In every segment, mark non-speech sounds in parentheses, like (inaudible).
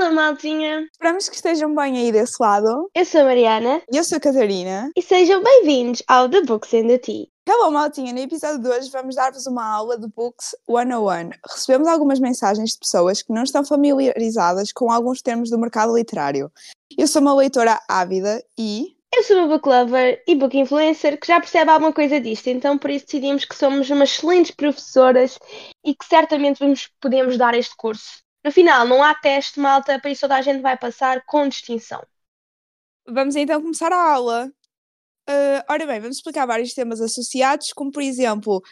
Hello, maltinha! Esperamos que estejam bem aí desse lado. Eu sou a Mariana E eu sou a Catarina. e sejam bem-vindos ao The Books and the Tea. Hello, maltinha! No episódio de hoje vamos dar-vos uma aula de Books 101. Recebemos algumas mensagens de pessoas que não estão familiarizadas com alguns termos do mercado literário. Eu sou uma leitora ávida e... Eu sou uma book lover e book influencer que já percebe alguma coisa disto, então por isso decidimos que somos umas excelentes professoras e que certamente vos podemos dar este curso. No final, não há teste, malta, por isso toda a gente vai passar com distinção. Vamos então começar a aula. Ah, ora bem, vamos explicar vários temas associados, como por exemplo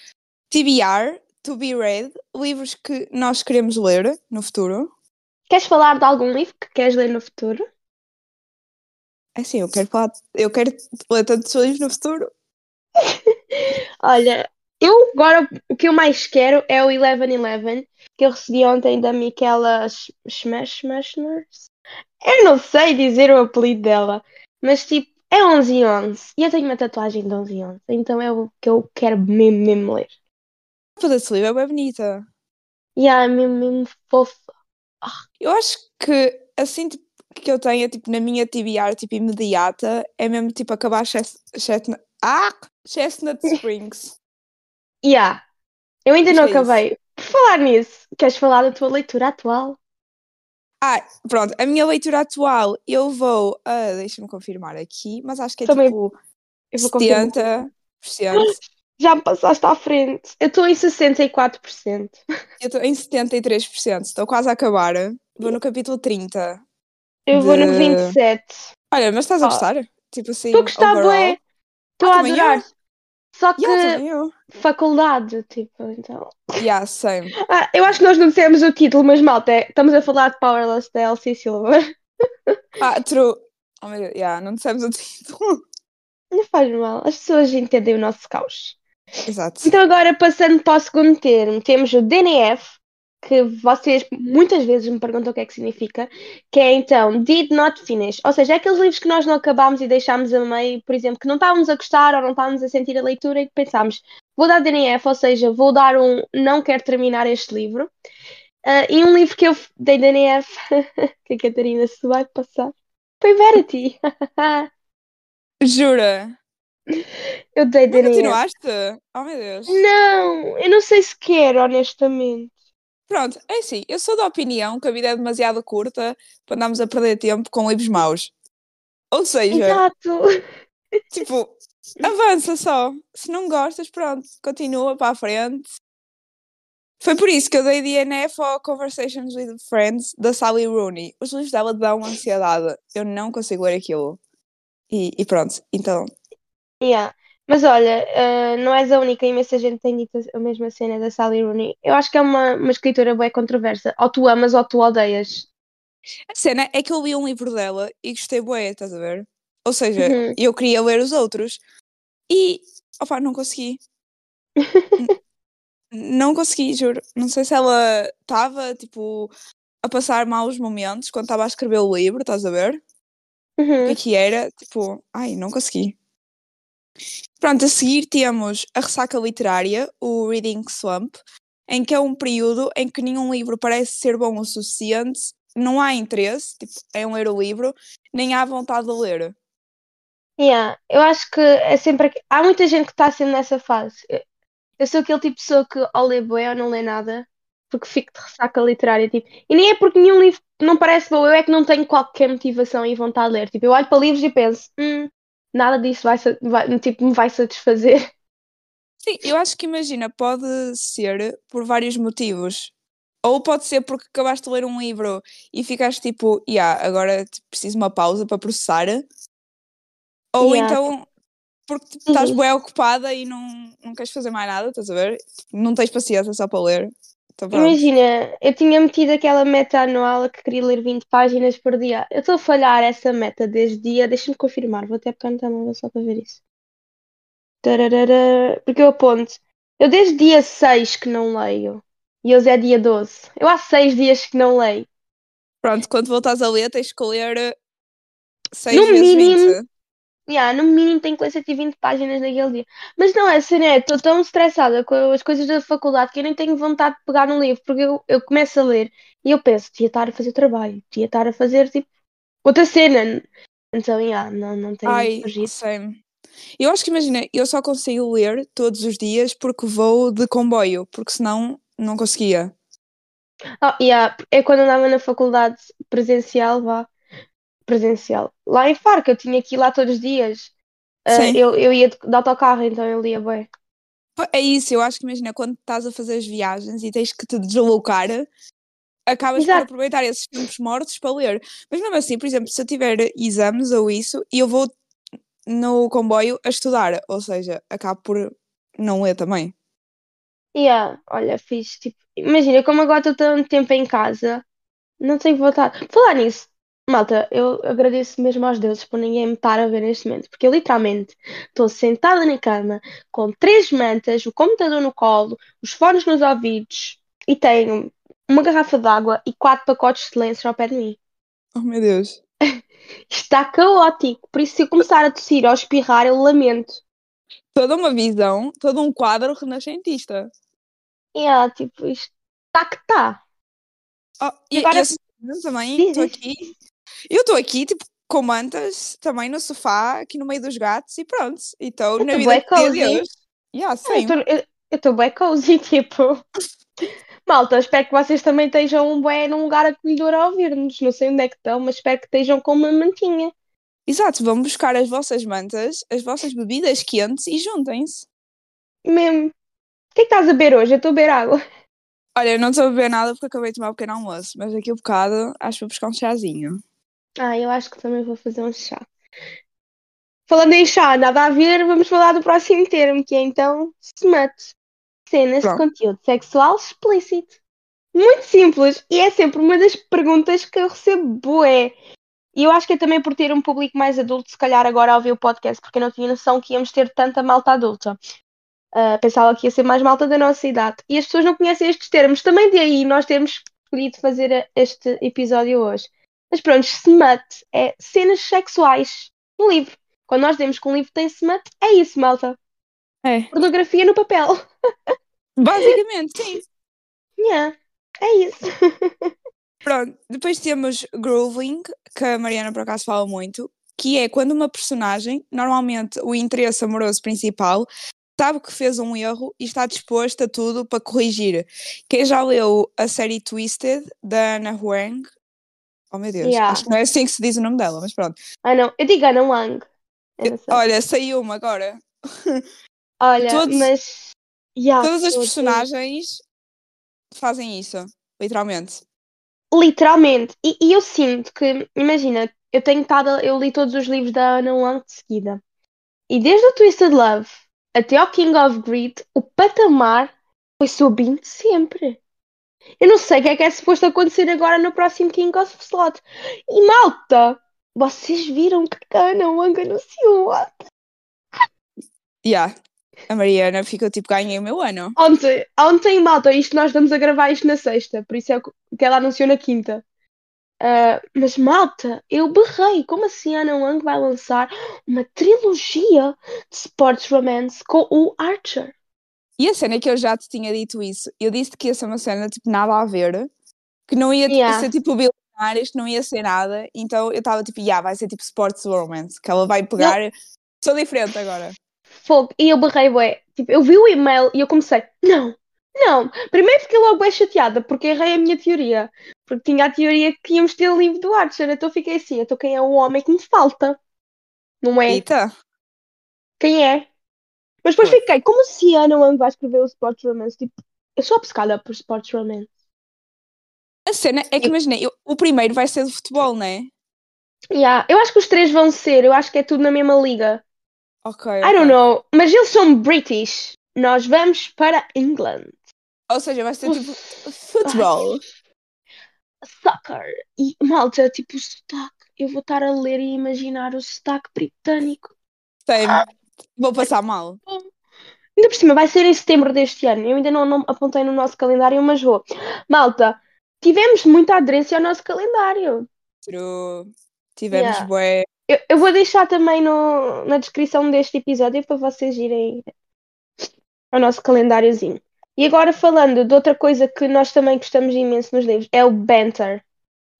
TBR, To Be Read, livros que nós queremos ler no futuro. Queres falar de algum livro que queres ler no futuro? É Assim, eu quero falar, eu quero ler tantos livros no futuro. (laughs) Olha, eu agora o que eu mais quero é o 1111 que eu recebi ontem da Michaela Smashers. Eu não sei dizer o apelido dela, mas tipo, é 11 e 11. E eu tenho uma tatuagem de 11 e 11, então é o que eu quero mesmo, mesmo ler. A capa desse livro é bem bonita. E é mesmo, mesmo fofa. Eu acho que assim tipo, que eu tenho tipo, na minha TBR tipo, imediata é mesmo tipo acabar Chest- Chestnut, ah! Chestnut (laughs) Springs. Yeah. Eu ainda Acho não é acabei. Por falar nisso, queres falar da tua leitura atual? Ah, pronto, a minha leitura atual eu vou, ah, deixa-me confirmar aqui, mas acho que é Também tipo Eu vou confirmar. 70%. (laughs) Já me passaste à frente. Eu estou em 64%. (laughs) Eu estou em 73%, estou quase a acabar. Vou no capítulo 30. Eu vou no De- 27. Olha, mas estás a gostar? Tipo assim, Estou a gostar. Estou Ah, a adorar. eu. Só que Yeah, faculdade, tipo, então. Yeah, same. (laughs) Ah, eu acho que nós não dissemos o título, mas malta, é- estamos a falar de Powerless da Elsie Silver. (laughs) Ah, true. Oh meu Deus, yeah, não dissemos o título. Não faz mal, as pessoas entendem o nosso caos. Exato. Então agora passando para o segundo termo, temos o DNF, que vocês muitas vezes me perguntam o que é que significa, que é então Did Not Finish, ou seja, é aqueles livros que nós não acabámos e deixámos a meio, por exemplo, que não estávamos a gostar ou não estávamos a sentir a leitura e que pensámos, vou dar DNF, ou seja, vou dar um não quero terminar este livro. Ah, e um livro que eu dei DNF, (laughs) que a Catarina se vai passar, foi Verity. (laughs) Jura? eu dei Não DNF. continuaste? Oh meu Deus. Não, eu não sei se quero, honestamente. Pronto, é assim, eu sou da opinião que a vida é demasiado curta para andarmos a perder tempo com livros maus. Ou seja, Exato. (laughs) tipo, avança só. Se não gostas, pronto, continua para a frente. Foi por isso que eu dei DNF ao Conversations with Friends da Sally Rooney. Os livros dela dão ansiedade. Eu não consigo ler aquilo. E, e pronto, então. Yeah. Mas olha, eh, não és a única, imensa gente tem dito a mesma cena da Sally Rooney. Eu acho que é uma, uma escritora bem controversa. Ou tu amas ou tu odeias. A cena é que eu li um livro dela e gostei bué, estás a ver? Ou seja, Uhum. eu queria ler os outros e, opá, não consegui. (laughs) Não consegui, juro. Não sei se ela estava, tipo, a passar maus momentos quando estava a escrever o livro, estás a ver? O que Uhum. é que era? Tipo, ai, não consegui. Pronto, a seguir temos a ressaca literária, o Reading Slump, em que é um período em que nenhum livro parece ser bom o suficiente, não há interesse tipo, em ler o livro, nem há vontade de ler. Yeah. Eu acho que é sempre. aqu- Há muita gente que está sempre nessa fase. Eu, eu sou aquele tipo de pessoa que ou lê bué ou não lê nada, porque fico de ressaca literária. Tipo. E nem é porque nenhum livro não parece bom, eu é que não tenho qualquer motivação e vontade de ler. Tipo, eu olho para livros e penso, hum, nada disso vai, vai- tipo, me vai satisfazer. (laughs) Sim, eu acho que imagina, pode ser por vários motivos. Ou pode ser porque acabaste de ler um livro e ficaste tipo, yeah, agora tipo, preciso de uma pausa para processar. Ou Yeah. então porque tipo, estás Uhum. bem ocupada e não, não queres fazer mais nada, estás a ver? Não tens paciência só para ler. Pronto. Imagina, eu tinha metido aquela meta anual que queria ler 20 páginas por dia. Eu estou a falhar essa meta desde dia. Deixa-me confirmar, vou até pegar no telemóvel só para ver isso. Tararara, Porque eu aponto. Eu desde dia 6 que não leio. E hoje é dia 12. Eu há 6 dias que não leio. Pronto, quando voltares a ler, tens que ler 6 No vezes mínimo, 20. Yeah, no mínimo tenho que ler 120 páginas naquele dia. Mas não é, sério, estou tão estressada com as coisas da faculdade que eu nem tenho vontade de pegar no livro, porque eu, eu começo a ler e eu penso, devia estar a fazer trabalho, devia estar a fazer tipo outra cena. Então, yeah, não, não tenho Ai, same. Eu acho que imagina, eu só consigo ler todos os dias porque vou de comboio, porque senão não conseguia. Ah, yeah, é quando andava na faculdade presencial, vá. Presencial. Lá em Faro, que eu tinha que ir lá todos os dias. Sim. eu, eu ia de, de autocarro, então eu lia bem. É isso, eu acho que imagina, quando estás a fazer as viagens e tens que te deslocar, acabas por Exato. aproveitar esses tempos mortos para ler. Mas mesmo assim, por exemplo, se eu tiver exames ou isso, e eu vou no comboio a estudar, ou seja, acabo por não ler também. Yeah, olha, fiz tipo. Imagina, como agora estou tanto tempo em casa, não tenho vontade. Falar nisso, malta, eu agradeço mesmo aos deuses por ninguém me estar a ver neste momento, porque eu literalmente estou sentada na cama com três mantas, o computador no colo, os fones nos ouvidos e tenho uma garrafa de água e quatro pacotes de silêncio ao pé de mim. Oh meu Deus. (laughs) Está caótico, por isso se eu começar a tossir ou a espirrar, eu lamento. Toda uma visão, todo um quadro renascentista. Yeah, tipo, isto está que está. Oh, e, Agora- e assim, também estou aqui. Eu estou aqui, tipo, com mantas, também no sofá, aqui no meio dos gatos, e pronto. E estou Eu na vida cozy. Deus. Yeah, Eu sim. tô- Eu estou bem cozy, (laughs) tipo. Malta, espero que vocês também estejam bem num lugar acolhedor a ouvir-nos. Não sei onde é que estão, mas espero que estejam com uma mantinha. Exato, vão buscar as vossas mantas, as vossas bebidas quentes e juntem-se. Mesmo. O que é que estás a beber hoje? Eu estou a beber água. Olha, eu não estou a beber nada porque acabei de tomar um pequeno almoço, mas daqui a bocado acho que vou buscar um chazinho. Ah, eu acho que também vou fazer um chá. Falando em chá, nada a ver, vamos falar do próximo termo, que é então smut. Cenas de Pronto. conteúdo sexual explícito. Muito simples e é sempre uma das perguntas que eu recebo bué. E eu acho que é também por ter um público mais adulto, se calhar agora a ouvir o podcast, porque eu não tinha noção que íamos ter tanta malta adulta. Ah, pensava que ia ser mais malta da nossa idade. E as pessoas não conhecem estes termos. Também de aí nós temos escolhido fazer este episódio hoje. Mas pronto, smut é cenas sexuais no livro. Quando nós dizemos que um livro tem smut, é isso, malta. É. Pornografia no papel. (laughs) Basicamente, sim. Yeah, é isso. (laughs) Pronto, depois temos grooving, que a Mariana por acaso fala muito, que é quando uma personagem, normalmente o interesse amoroso principal, sabe que fez um erro e está disposto a tudo para corrigir. Quem já leu a série Twisted, da Anna Huang, oh meu Deus, Yeah. acho que não é assim que se diz o nome dela, mas pronto. Ah, não. Eu digo Ana Wang. Eu não sei. Olha, saiu-me agora. (laughs) Olha, todos- mas. Yeah, Todas as todos. personagens fazem isso, literalmente. Literalmente. E, e eu sinto que, imagina, eu tenho estado, a- eu li todos os livros da Ana Wang de seguida. E desde o Twisted Love até ao King of Greed, o patamar foi subindo sempre. Eu não sei o que é que é suposto acontecer agora no próximo King of Slot. E malta, vocês viram que a Ana Wang anunciou Yeah. A Mariana ficou tipo, ganhei o meu ano. ontem, ontem, malta, isto nós estamos a gravar isto na sexta, por isso é que ela anunciou na quinta. Ah, mas malta, eu berrei. Como assim a Ana Wang vai lançar uma trilogia de sports romance com o Archer? E a cena é que eu já te tinha dito isso. Eu disse que ia ser uma cena tipo nada a ver, que não ia tipo, Yeah. ser tipo bilionários, que não ia ser nada. Então eu estava tipo, yeah, vai ser tipo sports romance, que ela vai pegar. Sou diferente agora. Fogo. E eu berrei, bué. Tipo, eu vi o e-mail e eu comecei, não, não. Primeiro fiquei logo bem chateada, porque errei a minha teoria. Porque tinha a teoria que íamos ter o livro do Archer. Então fiquei assim, então quem é o homem que me falta? Não é? Eita. Quem é? Mas depois Pois. fiquei, como a Ana Wang vai escrever o sports romance? Tipo, eu sou obcecada por sports romance. A cena é que imaginei, o primeiro vai ser de futebol, não é? Yeah, eu acho que os três vão ser, eu acho que é tudo na mesma liga. Ok. I don't know, mas eles são British. Nós vamos para England. Ou seja, vai ser tipo futebol. Soccer. E malta, tipo o sotaque. Eu vou estar a ler e imaginar o sotaque britânico. Sei. Vou passar mal. Ainda por cima, vai ser em setembro deste ano. Eu ainda não, não apontei no nosso calendário, mas vou. Malta, tivemos muita aderência ao nosso calendário. True. Tivemos Yeah. bué Eu, eu vou deixar também no, na descrição deste episódio para vocês irem ao nosso calendáriozinho. E agora falando de outra coisa que nós também gostamos imenso nos livros, é o banter.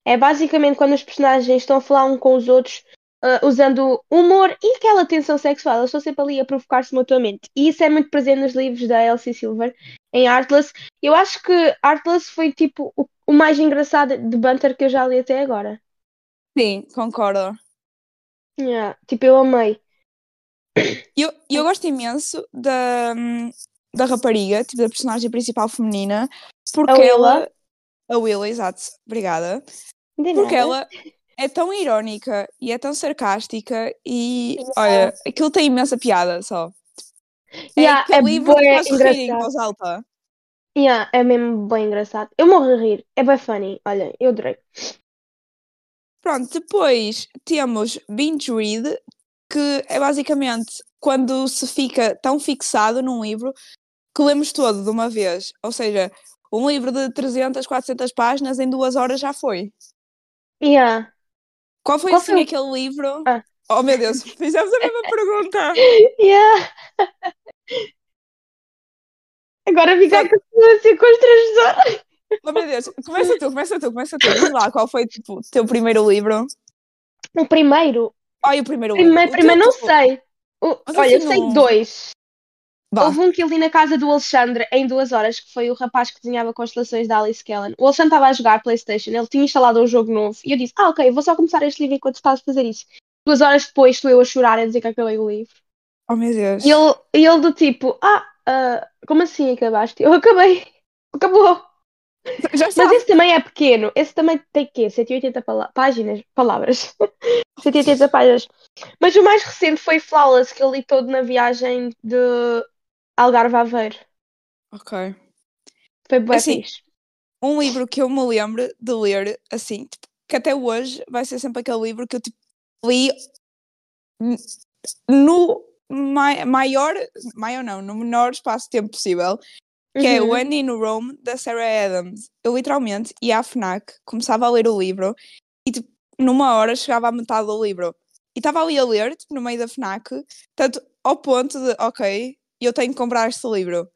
É basicamente quando os personagens estão a falar um com os outros uh, usando humor e aquela tensão sexual. Eles estão sempre ali a provocar-se mutuamente. E isso é muito presente nos livros da Elsie Silver, em Artless. Eu acho que Artless foi tipo o, o mais engraçado de banter que eu já li até agora. Sim, concordo. Yeah, tipo, eu amei. Eu, eu gosto imenso da, da rapariga, tipo, da personagem principal feminina, porque A ela. A Willa, exato, obrigada. De Porque nada. ela é tão irónica e é tão sarcástica e Yeah. olha, aquilo tem imensa piada só. É Yeah, aquele é livro que faz rir em alta. Yeah, é mesmo bem engraçado. Eu morro a rir. É bem funny. Olha, eu adorei. Pronto, depois temos binge read, que é basicamente quando se fica tão fixado num livro que lemos todo de uma vez. Ou seja, um livro de 300, 400 páginas em duas horas já foi. Yeah. Qual foi Qual assim foi aquele livro? Ah. Oh meu Deus, (laughs) fizemos a mesma pergunta. (laughs) Yeah. Agora fica Sabe- assim constrangedora. Oh meu Deus, começa tu, começa tu, começa tu. Diz lá, qual foi tipo, o teu primeiro livro? O primeiro. Ai, o primeiro livro. Primeiro, O primeiro não tipo, sei. O- Mas olha, eu assim, sei dois. Houve um que eu li na casa do Alexandre em duas horas, que foi o rapaz que desenhava constelações da Alice Kellen. O Alexandre estava a jogar Playstation, ele tinha instalado um jogo novo. E eu disse, ah, ok, vou só começar este livro enquanto estás a fazer isso. Duas horas depois estou eu a chorar a dizer que acabei o livro. Oh meu Deus. E ele, ele do tipo, ah, ah, como assim acabaste? Eu acabei. Acabou. Já está. Mas esse também é pequeno. Esse também tem quê? 180 pala- páginas? Palavras. (laughs) 180 páginas. Mas o mais recente foi Flawless, que eu li todo na viagem de Algarve Aveiro. Ok. Foi bem Assim, fixe. um livro que eu me lembro de ler, assim, tipo, que até hoje vai ser sempre aquele livro que eu tipo, li no mai- maior, maior não, no menor espaço de tempo possível, que é Uhum. o Andy no Rome, da Sarah Adams. Eu literalmente ia à FNAC, começava a ler o livro e tipo, numa hora chegava à metade do livro. E estava ali a ler, tipo, no meio da FNAC, tanto ao ponto de, ok, eu tenho que comprar este livro.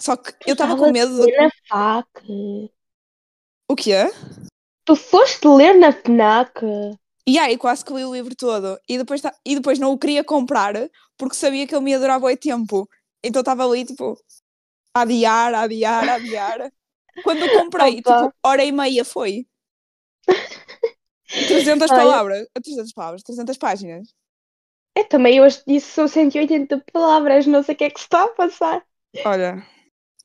Só que eu estava com medo de... ler na FNAC. O quê? Tu foste ler na FNAC. E aí quase que li o livro todo. E depois, ta- e depois não o queria comprar porque sabia que ele me ia durar bué tempo. Então estava ali, tipo, a adiar, a adiar, a adiar. Quando eu comprei, Opa. tipo, hora e meia foi. (laughs) 300 Olha. palavras. 300 palavras, 300 páginas. Eu também hoje disse são 180 palavras, não sei o que é que se está a passar. Olha,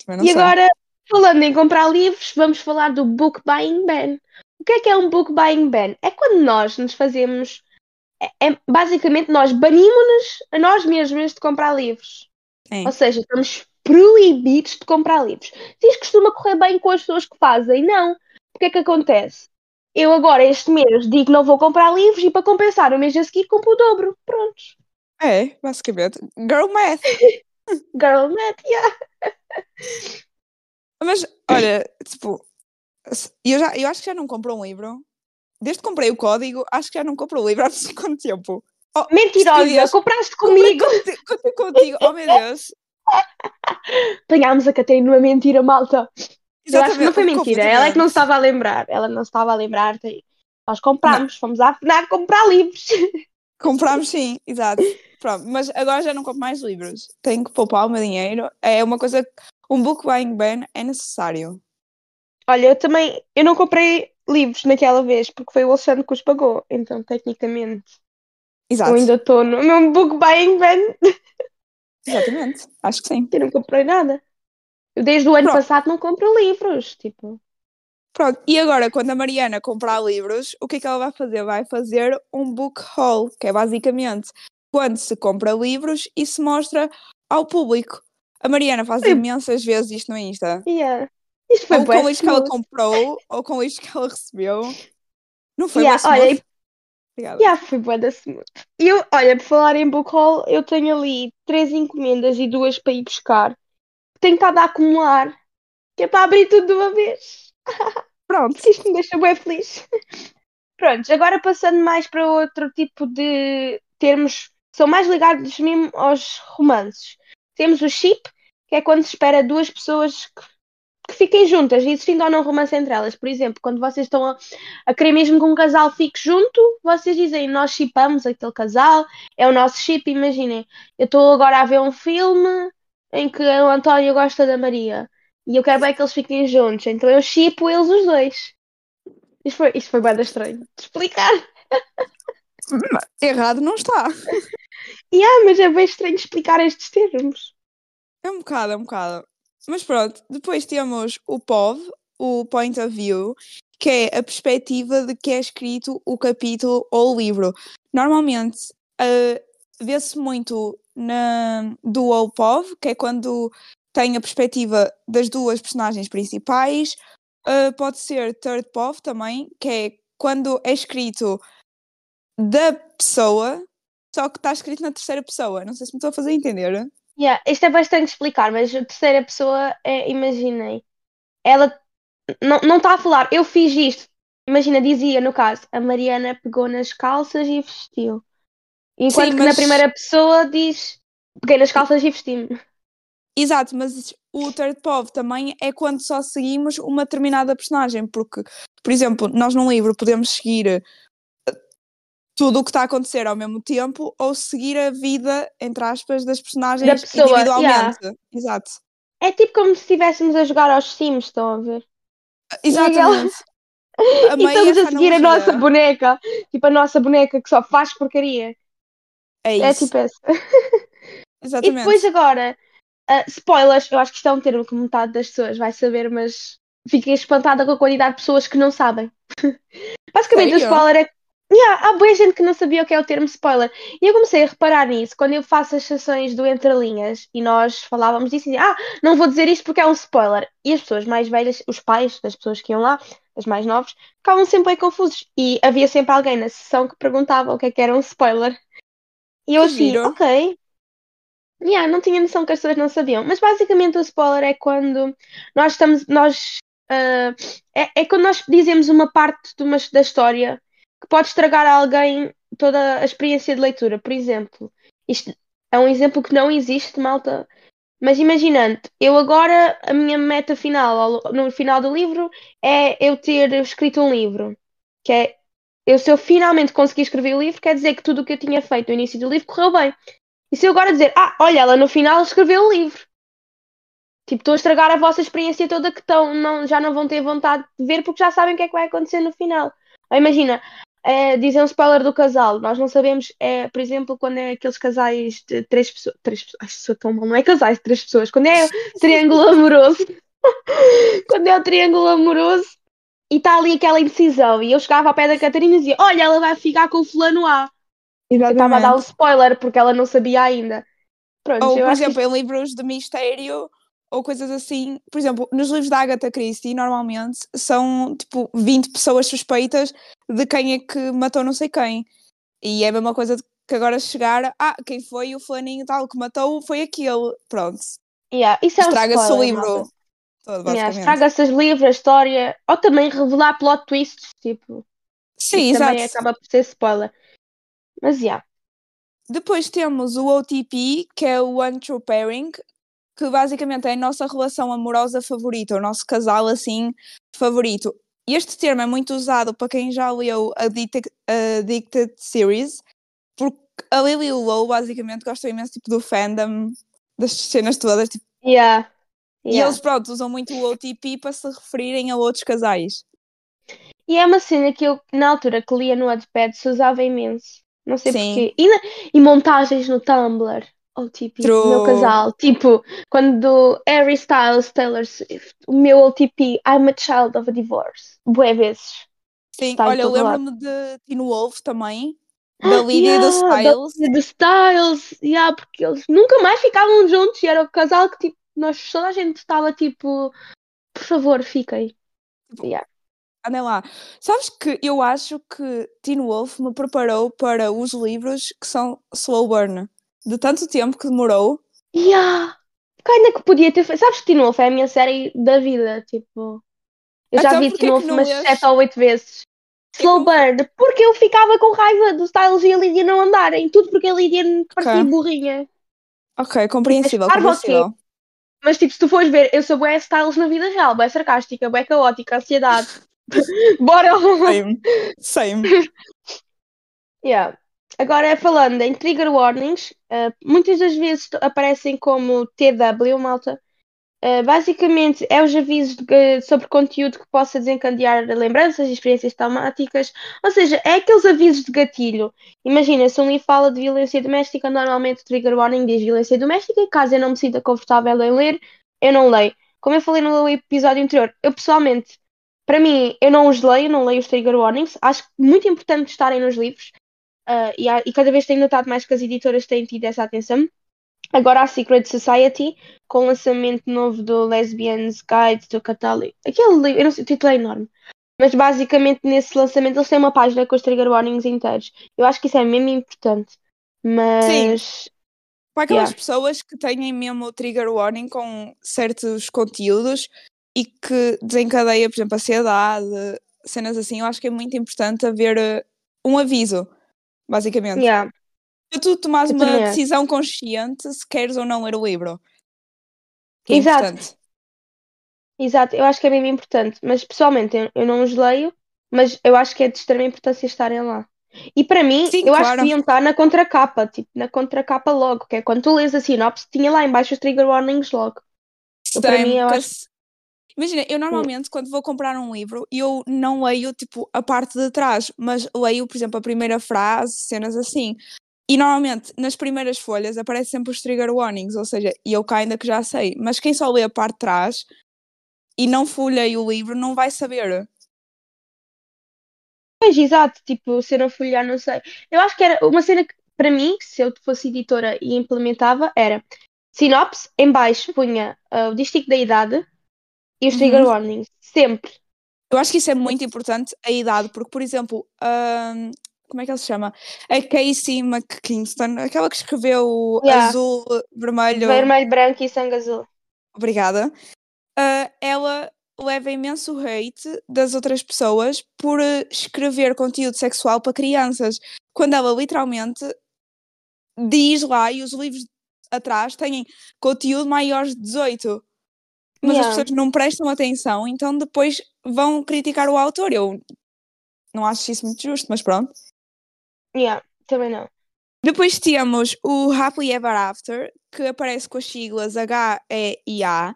também não e sei. agora, falando em comprar livros, vamos falar do book buying ban. O que é que é um book buying ban? É quando nós nos fazemos. É, é- basicamente, nós banimos-nos a nós mesmos de comprar livros. Sim. Ou seja, estamos proibidos de comprar livros. Se isto costuma correr bem com as pessoas que fazem, não. O que é que acontece? Eu agora, este mês, digo que não vou comprar livros e para compensar, o mês a seguir compro o dobro. Prontos. É, basicamente. Girl math. (laughs) Girl math, yeah. Mas, olha, tipo, eu, já, eu acho que já não compro um livro. Desde que comprei o código, acho que já não compro o livro há (laughs) quanto tempo. Oh, Mentirosa, compraste Comprei comigo. conti- Contei contigo, oh meu Deus. (laughs) Apanhámos a Catarina numa mentira, malta. Eu acho que não foi Exatamente, mentira. Ela é que não estava a lembrar. Ela não se estava a lembrar. Nós comprámos, fomos à FNAC comprar livros. (laughs) Comprámos sim, exato. Pronto, mas agora já não compro mais livros. Tenho que poupar o meu dinheiro. É uma coisa. Um book buying ban é necessário. Olha, eu também. Eu não comprei livros naquela vez porque foi o Alexandre que os pagou. Então, tecnicamente, Exato. eu ainda estou no meu book buying ban. (laughs) Exatamente. Acho que sim. Eu não comprei nada. Eu desde o ano Pronto. passado não compro livros. Tipo, Pronto, e agora quando a Mariana comprar livros, o que é que ela vai fazer? Vai fazer um book haul, que é basicamente quando se compra livros e se mostra ao público. A Mariana faz imensas vezes isto no Insta. yeah. Isto foi Ou com livros que ela comprou, ou com livros que ela recebeu. Não foi Yeah, olha, Obrigada. Yeah, foi bué da smooth. E eu, olha, por falar em book haul, eu tenho ali três encomendas e duas para ir buscar. Tenho estado a acumular, que é para abrir tudo de uma vez. (laughs) Pronto. Isto me deixa bem feliz. (laughs) Pronto, agora passando mais para outro tipo de termos que são mais ligados mesmo aos romances. Temos o ship, que é quando se espera duas pessoas que, que fiquem juntas, existindo ou não romance entre elas. Por exemplo, quando vocês estão a, a querer mesmo que um casal fique junto, vocês dizem nós shipamos aquele casal, é o nosso ship, imaginem. Eu estou agora a ver um filme em que o António gosta da Maria e eu quero bem que eles fiquem juntos, então eu chipo eles os dois. Isto foi, isto foi bem estranho de explicar. (laughs) Errado não está. (laughs) Yeah, mas é bem estranho explicar estes termos. É um bocado, é um bocado. Mas pronto, depois temos o POV, o Point of View, que é a perspectiva de que é escrito o capítulo ou o livro. Normalmente uh, vê-se muito na Dual POV, que é quando tem a perspectiva das duas personagens principais. Uh, pode ser Third POV também, que é quando é escrito da pessoa, só que está escrito na terceira pessoa. Não sei se me estou a fazer entender. Yeah, isto é bastante explicar, mas a terceira pessoa é, imaginei, ela não está a falar, eu fiz isto. Imagina, dizia no caso, a Mariana pegou nas calças e vestiu. Enquanto Sim, que na mas- primeira pessoa diz peguei nas calças e vesti-me. Exato, mas o third POV também é quando só seguimos uma determinada personagem, porque, por exemplo, nós num livro podemos seguir eh, tudo o que está a acontecer ao mesmo tempo ou seguir a vida, entre aspas, das personagens pessoa, individualmente. Exato. É tipo como se estivéssemos a jogar aos Sims, estão a ver? Exatamente. E Amei (laughs) estamos essa a seguir a nossa boneca, tipo a nossa boneca que só faz porcaria. É É isso. tipo essa. (laughs) E Exatamente. depois agora, ah, spoilers, eu acho que isto é um termo que metade das pessoas vai saber, mas fiquei espantada com a quantidade de pessoas que não sabem. (laughs) Basicamente, o Sério? spoiler é. Yeah, há boa gente que não sabia o que é o termo spoiler. E eu comecei a reparar nisso quando eu faço as sessões do Entre Linhas e nós falávamos disso e dizia, ah, não vou dizer isto porque é um spoiler. E as pessoas mais velhas, os pais das pessoas que iam lá, as mais novos, ficavam sempre aí confusos. E havia sempre alguém na sessão que perguntava o que é que era um spoiler. E eu assim, ok. Yeah, não tinha noção que as pessoas não sabiam. Mas basicamente o spoiler é quando nós estamos. Nós, ah, é, é quando nós dizemos uma parte de uma, da história que pode estragar a alguém toda a experiência de leitura. Por exemplo, isto é um exemplo que não existe, malta. Mas imaginando, eu agora, a minha meta final, no final do livro, é eu ter escrito um livro. Que é, eu, se eu finalmente conseguir escrever o livro, quer dizer que tudo o que eu tinha feito no início do livro correu bem. E se eu agora dizer, ah, olha, ela no final escreveu o livro. Tipo, estou a estragar a vossa experiência toda que estão, não, já não vão ter vontade de ver porque já sabem o que é que vai acontecer no final. Ou imagina, é, dizem um spoiler do casal. Nós não sabemos, é, por exemplo, quando é aqueles casais de três pessoas. Três pessoas. Sou tão mal, não é casais de três pessoas. Quando é o (laughs) triângulo amoroso. (laughs) quando é o triângulo amoroso e está ali aquela indecisão. E eu chegava ao pé da Catarina e dizia: Olha, ela vai ficar com o fulano A. Eu estava a dar um spoiler porque ela não sabia ainda. Pronto, Ou, eu por acho que exemplo, em livros de mistério ou coisas assim. Por exemplo, nos livros da Agatha Christie, normalmente são tipo 20 pessoas suspeitas de quem é que matou não sei quem. E é a mesma coisa de que agora chegar, ah, quem foi o fulaninho tal que matou foi aquele. Pronto. Yeah, isso é um Estraga-se o livro malta. Basicamente. Estraga-se os livros, a história, ou também revelar plot twists, tipo, Sim, isso também exato. acaba por ser spoiler. Mas yeah. Depois temos o OTP, que é o One True Pairing, que basicamente é a nossa relação amorosa favorita, o nosso casal assim favorito. Este termo é muito usado para quem já leu a Addicted, Addicted Series, porque a Lily e o Low basicamente gostam imenso tipo, do fandom, das cenas todas, tipo, Yeah. E Yeah. eles pronto, usam muito o OTP para se referirem a outros casais. E é uma cena que eu, na altura que lia no Wattpad, se usava imenso. Não sei Sim. porquê. E, na- e montagens no Tumblr. OTP, True. meu casal. Tipo, quando Harry Styles, Taylor Swift, o meu OTP, I'm a child of a divorce. Bué vezes. Sim, Está olha, eu lembro-me de Teen Wolf também, da Lydia e do Yeah, da Styles. Lydia e do Styles, yeah, porque eles nunca mais ficavam juntos e era o casal que tipo, nós, toda a gente estava tipo, por favor, fiquem. Yeah. Andem lá. Sabes que eu acho que Teen Wolf me preparou para os livros que são slow burn. De tanto tempo que demorou. Yeah. Que ainda que podia ter feito. Sabes que Teen Wolf é a minha série da vida, tipo. Eu já Então vi Teen Wolf umas lês? 7 ou 8 vezes. Slow burn, porque eu ficava com raiva do Styles e a Lídia não andarem. Tudo porque a Lídia me parecia burrinha. Ok, compreensível, Mas, compreensível. Mas tipo, se tu fores ver, eu sou bué Styles na vida real, bué sarcástica, bué caótica, ansiedade. (laughs) Bora! Same. Same. (laughs) Yeah. Agora, falando em trigger warnings, uh, muitas das vezes aparecem como TW, malta. Uh, basicamente, é os avisos de- sobre conteúdo que possa desencadear lembranças e experiências traumáticas. Ou seja, é aqueles avisos de gatilho. Imagina, se um livro fala de violência doméstica, normalmente o trigger warning diz violência doméstica, caso eu não me sinta confortável em ler, eu não leio. Como eu falei no episódio anterior, eu pessoalmente, para mim, eu não os leio, não leio os trigger warnings. Acho muito importante estarem nos livros. Uh, e, há- e cada vez tenho notado mais que as editoras têm tido essa atenção. Agora há Secret Society, com o lançamento novo do Lesbians Guide do Catálogo. Aquele livro, eu não sei, o título é enorme. Mas basicamente nesse lançamento eles têm uma página com os trigger warnings inteiros. Eu acho que isso é mesmo importante. Mas. Para aquelas Yeah. pessoas que têm mesmo o trigger warning com certos conteúdos e que desencadeia, por exemplo, ansiedade, cenas assim, eu acho que é muito importante haver eh, um aviso, basicamente. Yeah. Para tu tomares uma também decisão consciente se queres ou não ler o livro. Que é Exato. importante. Exato, eu acho que é mesmo importante. Mas pessoalmente eu, eu não os leio, mas eu acho que é de extrema importância estarem lá. E para mim, Sim, eu acho que claro. deviam estar na contracapa, tipo, na contracapa logo, que é quando tu lês a sinopse, tinha lá embaixo os trigger warnings logo. Eu, para mim, eu acho- se- Imagina, eu normalmente quando vou comprar um livro, eu não leio tipo a parte de trás, mas leio, por exemplo, a primeira frase, cenas assim. E normalmente nas primeiras folhas aparecem sempre os trigger warnings, ou seja, e eu cá ainda que já sei, mas quem só lê a parte de trás e não folheia o livro não vai saber. Pois, exato, tipo, se eu não folhear, não sei. Eu acho que era uma cena que, para mim, se eu fosse editora e implementava, era sinopse, em baixo punha ah, o dístico da idade e os trigger Uhum. warnings, sempre. Eu acho que isso é muito importante, a idade, porque, por exemplo, ahm, como é que ele se chama? A Casey McKinston, aquela que escreveu Yeah. azul, vermelho. Vermelho, branco e sangue azul. obrigada, ah, ela leva imenso hate das outras pessoas por eh, escrever conteúdo sexual para crianças, quando ela literalmente diz lá e os livros atrás têm conteúdo maiores de 18. Mas as Yeah. pessoas não prestam atenção, então depois vão criticar o autor. Eu não acho isso muito justo, mas pronto. Yeah, também não. Depois temos o Happily Ever After, que aparece com as siglas H, E e A,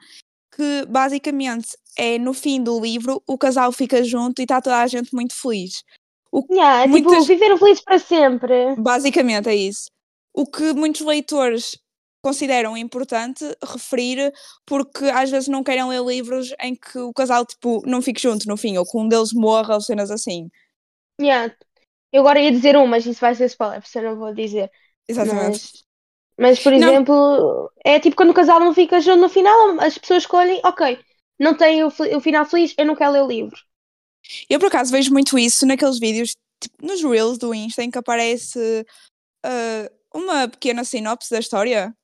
que basicamente é no fim do livro o casal fica junto e está toda a gente muito feliz. Yeah, é tipo, Muitas- viveram felizes para sempre. Basicamente é isso. O que muitos leitores consideram importante referir, porque às vezes não querem ler livros em que o casal tipo, não fique junto no fim, ou que um deles morra, ou cenas assim. Yeah. Eu agora ia dizer um, mas isso vai ser spoiler, por isso eu não vou dizer. Exatamente. Mas, mas por Não. exemplo, é tipo quando o casal não fica junto no final, as pessoas escolhem, ok, não tem o, o final feliz, eu não quero ler o livro. Eu por acaso vejo muito isso naqueles vídeos, tipo, nos Reels do Insta, em que aparece ah, uma pequena sinopse da história.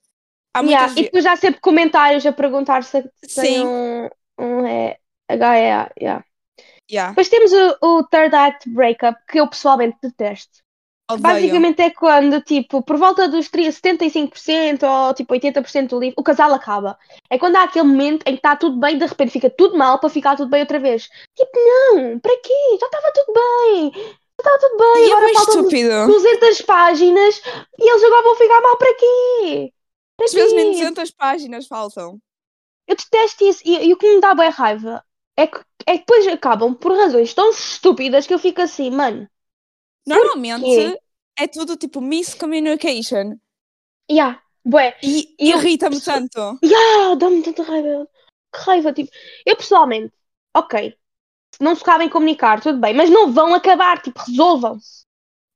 Há Yeah, muitas E depois há sempre comentários a perguntar se se tem Sim. um, um é, HEA. Yeah. Yeah, Depois temos o, o Third Act Breakup, que eu pessoalmente detesto. odeio. Basicamente é quando, tipo, por volta dos 30, 75% ou tipo 80% do livro, o casal acaba. É quando há aquele momento em que está tudo bem, de repente fica tudo mal para ficar tudo bem outra vez. Tipo, não, para quê? Já estava tudo bem. Já estava tudo bem. E é agora bem faltam estúpido. 200 páginas e eles agora vão ficar mal para quê? Para Às vezes nem quê? 200 páginas faltam. Eu detesto isso. E, e o que me dá bem raiva é que, é que depois acabam por razões tão estúpidas que eu fico assim, mano. Normalmente é tudo tipo miscommunication. Yeah, bué. E E eu- irrita-me tanto. Yeah, dá-me tanta raiva. Que raiva, tipo. Eu pessoalmente, ok. Não se sabem comunicar, tudo bem, mas não vão acabar, tipo, resolvam-se.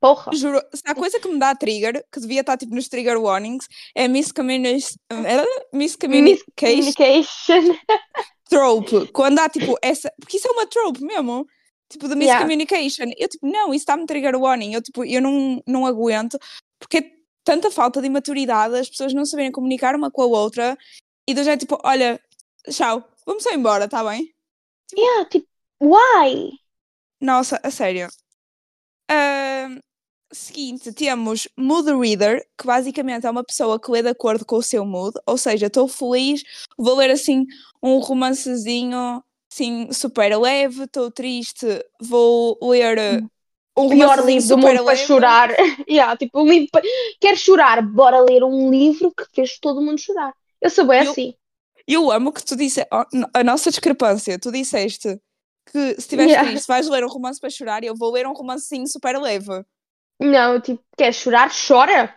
Porra. Juro, se há coisa que me dá trigger, que devia estar tipo nos trigger warnings, é eh, miscommunication Miscommunication. Trope. Quando há tipo essa. Porque isso é uma trope mesmo. Tipo, de Yeah. miscommunication. Eu tipo, não, isso está-me trigger warning. Eu tipo, eu não, não aguento. Porque é tanta falta de maturidade, as pessoas não saberem comunicar uma com a outra. E do jeito tipo, olha, tchau, vamos só embora, tá bem? Yeah, tipo, why? Nossa, a sério. Seguinte, temos mood reader, que basicamente é uma pessoa que lê de acordo com o seu mood, ou seja, estou feliz, vou ler assim um romancezinho assim super leve, estou triste, vou ler eh, um Pior livro do super mundo para leve. chorar. (laughs) yeah, tipo, um livro para... Queres chorar? Bora ler um livro que fez todo mundo chorar. Eu sou bem Eu- assim. Eu amo que tu disse n- a nossa discrepância. Tu disseste que se estiveres Yeah. triste vais ler um romance para chorar e eu vou ler um romancezinho super leve. Não, tipo, queres chorar? Chora.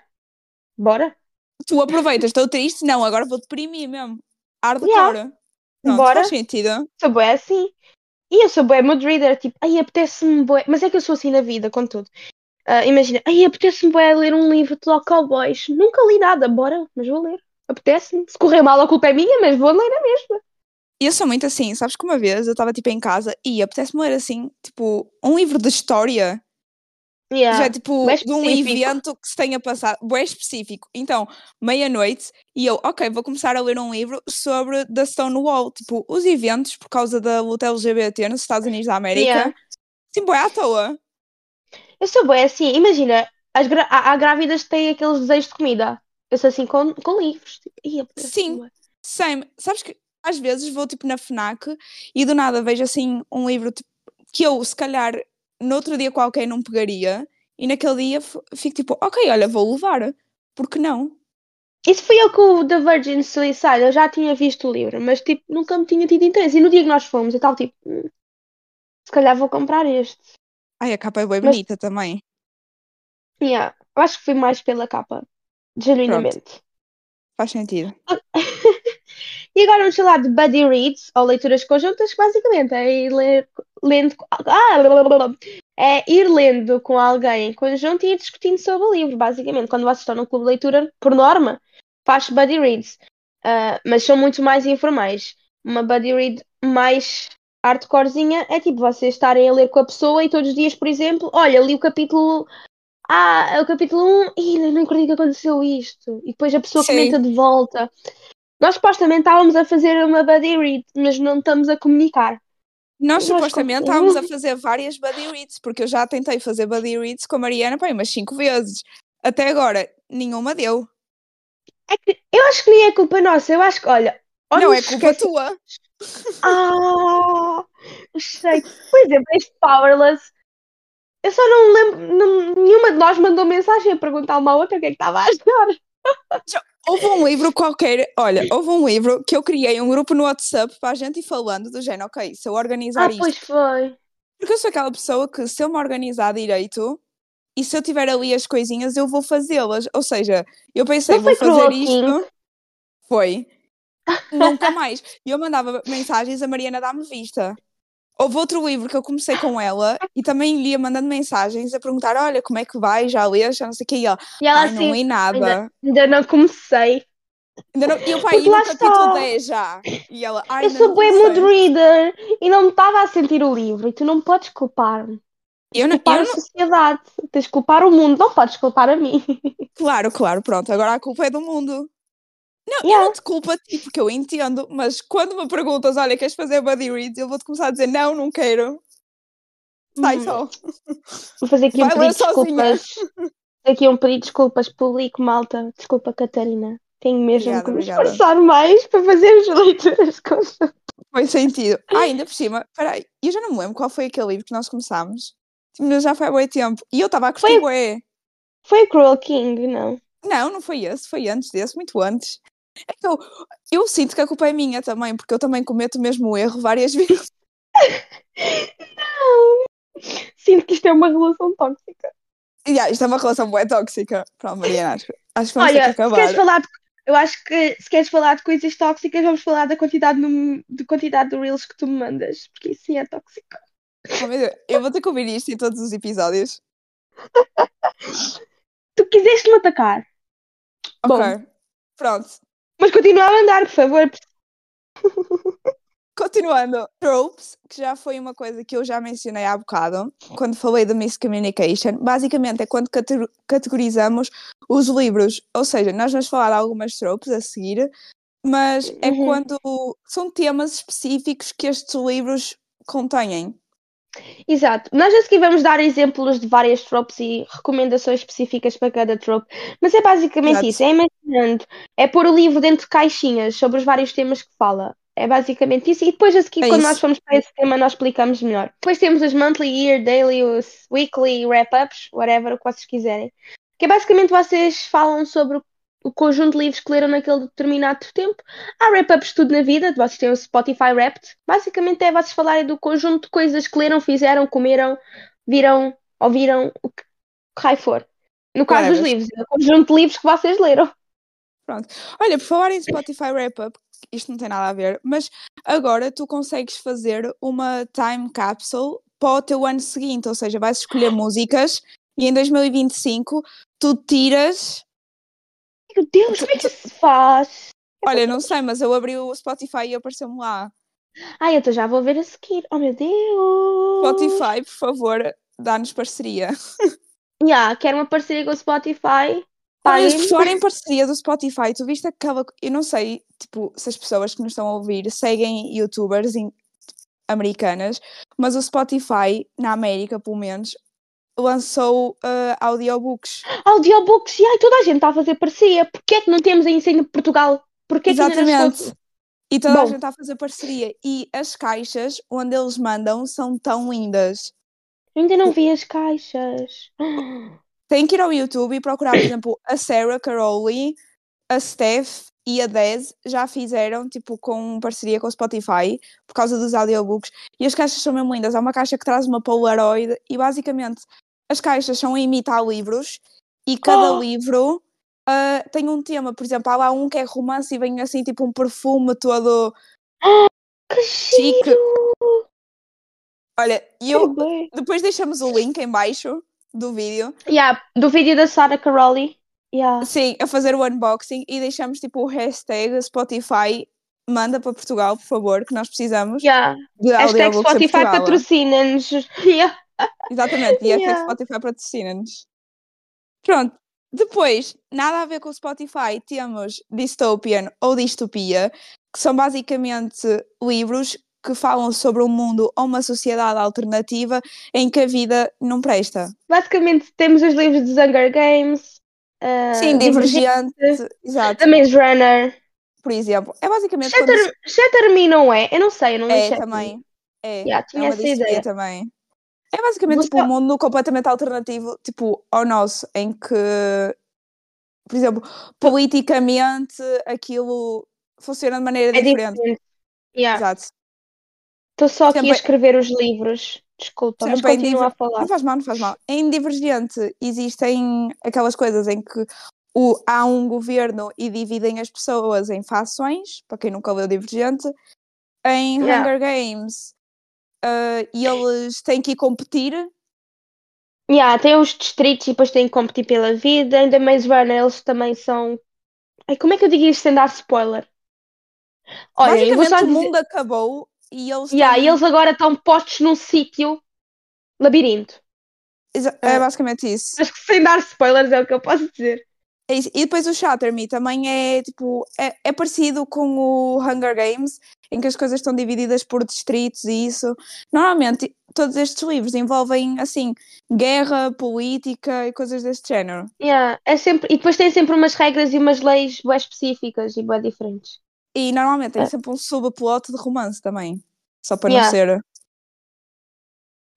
Bora. Tu aproveitas, estou triste, não, agora vou deprimir mesmo. Hardcore. Yeah. Pronto, Bora. faz sentido. Sou bem assim. E eu sou bem mood reader, tipo, ai, apetece-me bué. Mas é que eu sou assim na vida, com tudo. Ah, imagina, ai, apetece-me bué ler um livro de cowboys. Nunca li nada, bora, mas vou ler. Apetece-me. Se correr mal, a culpa é minha, mas vou ler a mesma. E eu sou muito assim, sabes que uma vez eu estava tipo em casa e apetece-me ler assim, tipo, um livro de história. Yeah. Já é tipo de um específico. evento que se tenha passado, bem específico. Então, meia-noite, e eu, ok, vou começar a ler um livro sobre The Stonewall, tipo, os eventos por causa da luta LGBT nos Estados Unidos da América. Yeah. Sim, bem à toa. Eu sou bem assim, imagina, as gra- há, há grávidas que têm aqueles desejos de comida. Eu sou assim com, com livros. Tipo, Sim. Same. Sabes que às vezes vou tipo na FNAC e do nada vejo assim um livro tipo, que eu, se calhar, no outro dia qualquer não pegaria e naquele dia fico tipo, ok, olha, vou levar. Por que não? Isso foi eu com o The Virgin Suicide. Eu já tinha visto o livro, mas tipo, nunca me tinha tido interesse. E no dia que nós fomos, eu estava tipo, "Hum, se calhar vou comprar este. Ai, a capa é bem Mas- bonita também. Yeah, eu acho que foi mais pela capa, genuinamente. Faz sentido. (laughs) E agora vamos falar de buddy reads, ou leituras conjuntas, que basicamente é ir ler, lendo, ah, blá, blá, blá. é ir lendo com alguém em conjunto e ir discutindo sobre o livro, basicamente. Quando vocês estão num clube de leitura, por norma, faz buddy reads, Ah, mas são muito mais informais. Uma buddy read mais hardcorezinha é tipo vocês estarem a ler com a pessoa e todos os dias, por exemplo, olha, li o capítulo ah, o capítulo 1, e não acredito que aconteceu isto. E depois a pessoa Sim. comenta de volta. Nós supostamente estávamos a fazer uma buddy read, mas não estamos a comunicar. Nós supostamente estávamos a fazer várias buddy reads, porque eu já tentei fazer buddy reads com a Mariana, pá, umas cinco vezes. Até agora, nenhuma deu. É que eu acho que nem é culpa nossa, eu acho que, olha. não é culpa esquece- tua. Ah, sei. Por exemplo, este Powerless. Eu só não lembro. não- nenhuma de nós mandou mensagem a perguntar uma à outra o que é que estava a achar. Houve um livro qualquer, olha, houve um livro que eu criei um grupo no WhatsApp para a gente ir falando do género, ok, se eu organizar Ah, isto, pois foi. porque eu sou aquela pessoa que se eu me organizar direito e se eu tiver ali as coisinhas, eu vou fazê-las. Ou seja, eu pensei, vou fazer isto. Foi. (laughs) Nunca mais. E eu mandava mensagens, a Mariana dá-me vista. Houve outro livro que eu comecei com ela e também lhe ia mandando mensagens a perguntar: olha, como é que vai? Já lês? Já não sei o que. E ela, E ela não assim, li nada. ainda não comecei. Ainda não... Eu, lá no capítulo está. 10 já. E ela, ai, eu ainda sou não bem comecei." mood reader e não me estava a sentir o livro e tu não podes culpar-me. Eu não, Culpar eu a não- sociedade. Tens de culpar o mundo, não podes culpar a mim. (laughs) Claro, claro, pronto. Agora a culpa é do mundo. Não, eu Yeah. não te culpo a ti, porque eu entendo, mas quando me perguntas, olha, queres fazer buddy reads? Eu vou-te começar a dizer, não, não quero. Sai Hum. só. Vou fazer aqui um pedido de desculpas. sozinha. Aqui um pedido de desculpas público, malta. Desculpa, Catarina. Tenho mesmo Obrigada, que me obrigada. esforçar mais para fazer as leituras. Foi sentido. Ah, ainda por cima, peraí, eu já não me lembro qual foi aquele livro que nós começámos. Tipo, Já foi há bom tempo. E eu estava a curtir Foi- bué. Foi o Cruel King, não? Não, não foi esse, foi antes desse, muito antes. Que eu, sinto que a culpa é minha também, porque eu também cometo o mesmo erro várias (laughs) vezes. Não. Sinto que isto é uma relação tóxica. Yeah, isto é uma relação bué tóxica. Pronto, Mariana, acho, acho que vamos ter Olha, que se acabar. queres falar de, eu acho que se queres falar de coisas tóxicas, vamos falar da quantidade, no- de quantidade de reels que tu me mandas, porque isso sim é tóxico. Oh, Deus, eu vou ter que ouvir isto em todos os episódios. (laughs) Tu quiseste me atacar, Bom. Ok. Pronto. Mas continua a mandar, por favor. (laughs) Continuando, tropes, que já foi uma coisa que eu já mencionei há bocado, quando falei da miscommunication, basicamente é quando cate- categorizamos os livros, ou seja, nós vamos falar de algumas tropes a seguir, mas é Uhum. quando são temas específicos que estes livros contêm. Exato. Nós a seguir vamos dar exemplos de várias tropes e recomendações específicas para cada trope. Mas é basicamente Exato. isso. É imaginando. É pôr o livro dentro de caixinhas sobre os vários temas que fala. É basicamente isso. E depois a seguir, É quando isso. nós formos para esse tema, nós explicamos melhor. Depois temos os monthly, year, daily, os weekly, wrap-ups, whatever, o que vocês quiserem. Que é basicamente vocês falam sobre o- o conjunto de livros que leram naquele determinado tempo. Há wrap-ups de tudo na vida, vocês têm o Spotify Wrapped. Basicamente é vocês falarem do conjunto de coisas que leram, fizeram, comeram, viram, ouviram, o que raio for. No caso dos Whatever. livros, é o conjunto de livros que vocês leram. Olha, por falar em Spotify Wrap-Up, isto não tem nada a ver, mas agora tu consegues fazer uma time capsule para o teu ano seguinte, ou seja, vais escolher músicas e em 2025 tu tiras. Meu Deus, como é que isso se faz? Olha, não sei, mas eu abri o Spotify e apareceu-me lá. Ai, então já vou ver a seguir. Oh meu Deus! Spotify, por favor, dá-nos parceria. (laughs) Yeah, quero uma parceria com o Spotify. Olha, Paguem-me. por falar em parceria do Spotify, tu viste aquela. Eu não sei, tipo, se as pessoas que nos estão a ouvir seguem youtubers em- americanas, mas o Spotify, na América pelo menos, lançou ah, audiobooks. Audiobooks, e ai, toda a gente está a fazer parceria. Porquê é que não temos ainda em Portugal? Porquê é que não Exatamente. E toda a Bom. gente está a fazer parceria. E as caixas onde eles mandam são tão lindas. Eu ainda não vi as caixas. Tem que ir ao YouTube e procurar, por exemplo, a Sarah Caroli, a Steph e a Dez já fizeram, tipo, com parceria com o Spotify, por causa dos audiobooks. E as caixas são mesmo lindas. Há uma caixa que traz uma Polaroid e, basicamente, as caixas são a imitar livros e cada Oh! livro ah, tem um tema. Por exemplo, há lá um que é romance e vem, assim, tipo, um perfume todo Que chique. Olha, e Eu... Depois deixamos o link em baixo do vídeo. Yeah, do vídeo da Sarah Caroli. Yeah. Sim, a fazer o unboxing e deixamos tipo o hashtag Spotify manda para Portugal, por favor, que nós precisamos Yeah. de Hashtag Spotify patrocina-nos. (laughs) Yeah. Exatamente, e Yeah. Spotify patrocina-nos. Pronto, depois, nada a ver com o Spotify, temos Dystopian ou Distopia, que são basicamente livros que falam sobre um mundo ou uma sociedade alternativa em que a vida não presta. Basicamente temos os livros dos Hunger Games. ah, Sim, Divergente, divergente, exato, The Maze Runner. por exemplo. É basicamente quando Shatter, Shatter Me não é? Eu não sei, eu não li É, Shatter também. É, Yeah, é tinha uma essa ideia. também. É basicamente tipo um mundo completamente alternativo, tipo, ao nosso, em que, por exemplo, politicamente aquilo funciona de maneira É diferente. diferente. Yeah. Exato. Estou só aqui Sempre- a escrever os livros. Desculpa, mas Sempre em continua a falar. Não faz mal, não faz mal. Em Divergente existem aquelas coisas em que o, há um governo e dividem as pessoas em fações, para quem nunca leu Divergente. Em Yeah. Hunger Games, ah, e eles têm que ir competir Yeah, tem os distritos e depois têm que competir pela vida. The Maze Runner eles também são. Ai, como é que eu digo isto sem dar spoiler? Olha, Basicamente, só o dizer. mundo acabou e eles Yeah, estão- e eles agora estão postos num sítio labirinto. É Ah. basicamente isso. Acho que sem dar spoilers é o que eu posso dizer. É. E depois o Shatter Me também é tipo é, é parecido com o Hunger Games, em que as coisas estão divididas por distritos e isso. Normalmente todos estes livros envolvem assim guerra, política e coisas deste género. Yeah, é sempre... E depois tem sempre umas regras e umas leis bem específicas e bem diferentes. E normalmente tem Ah. sempre um subplot de romance também. Só para Yeah. não ser.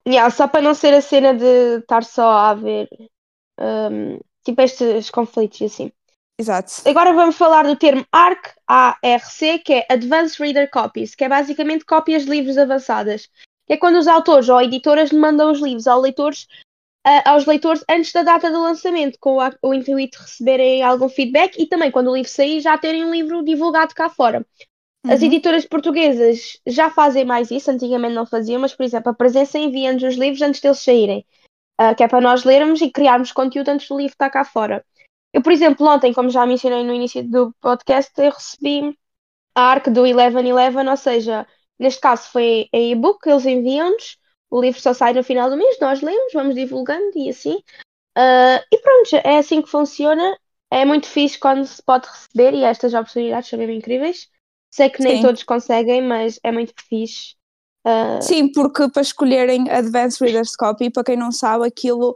Yeah, só para não ser a cena de estar só a haver hum, tipo estes conflitos e assim. Exato. Agora vamos falar do termo ARC, ARC, que é Advanced Reader Copies, que é basicamente cópias de livros avançadas. Que é quando os autores ou editoras mandam os livros aos leitores, ah, aos leitores antes da data do lançamento, com o, o intuito de receberem algum feedback e também quando o livro sair já terem um livro divulgado cá fora. As Uhum. editoras portuguesas já fazem mais isso, antigamente não faziam, mas por exemplo, a presença envia-nos os livros antes deles saírem, ah, que é para nós lermos e criarmos conteúdo antes do livro estar cá fora. Eu, por exemplo, ontem, como já mencionei no início do podcast, eu recebi a ARC do 1111, ou seja, neste caso foi em e-book, eles enviam-nos, o livro só sai no final do mês, nós lemos, vamos divulgando e assim. Ah, e pronto, é assim que funciona. É muito fixe quando se pode receber e estas oportunidades são mesmo incríveis. Sei que nem Sim. todos conseguem, mas é muito fixe Uh, Sim, porque para escolherem Advanced Reader's Copy, para quem não sabe, aquilo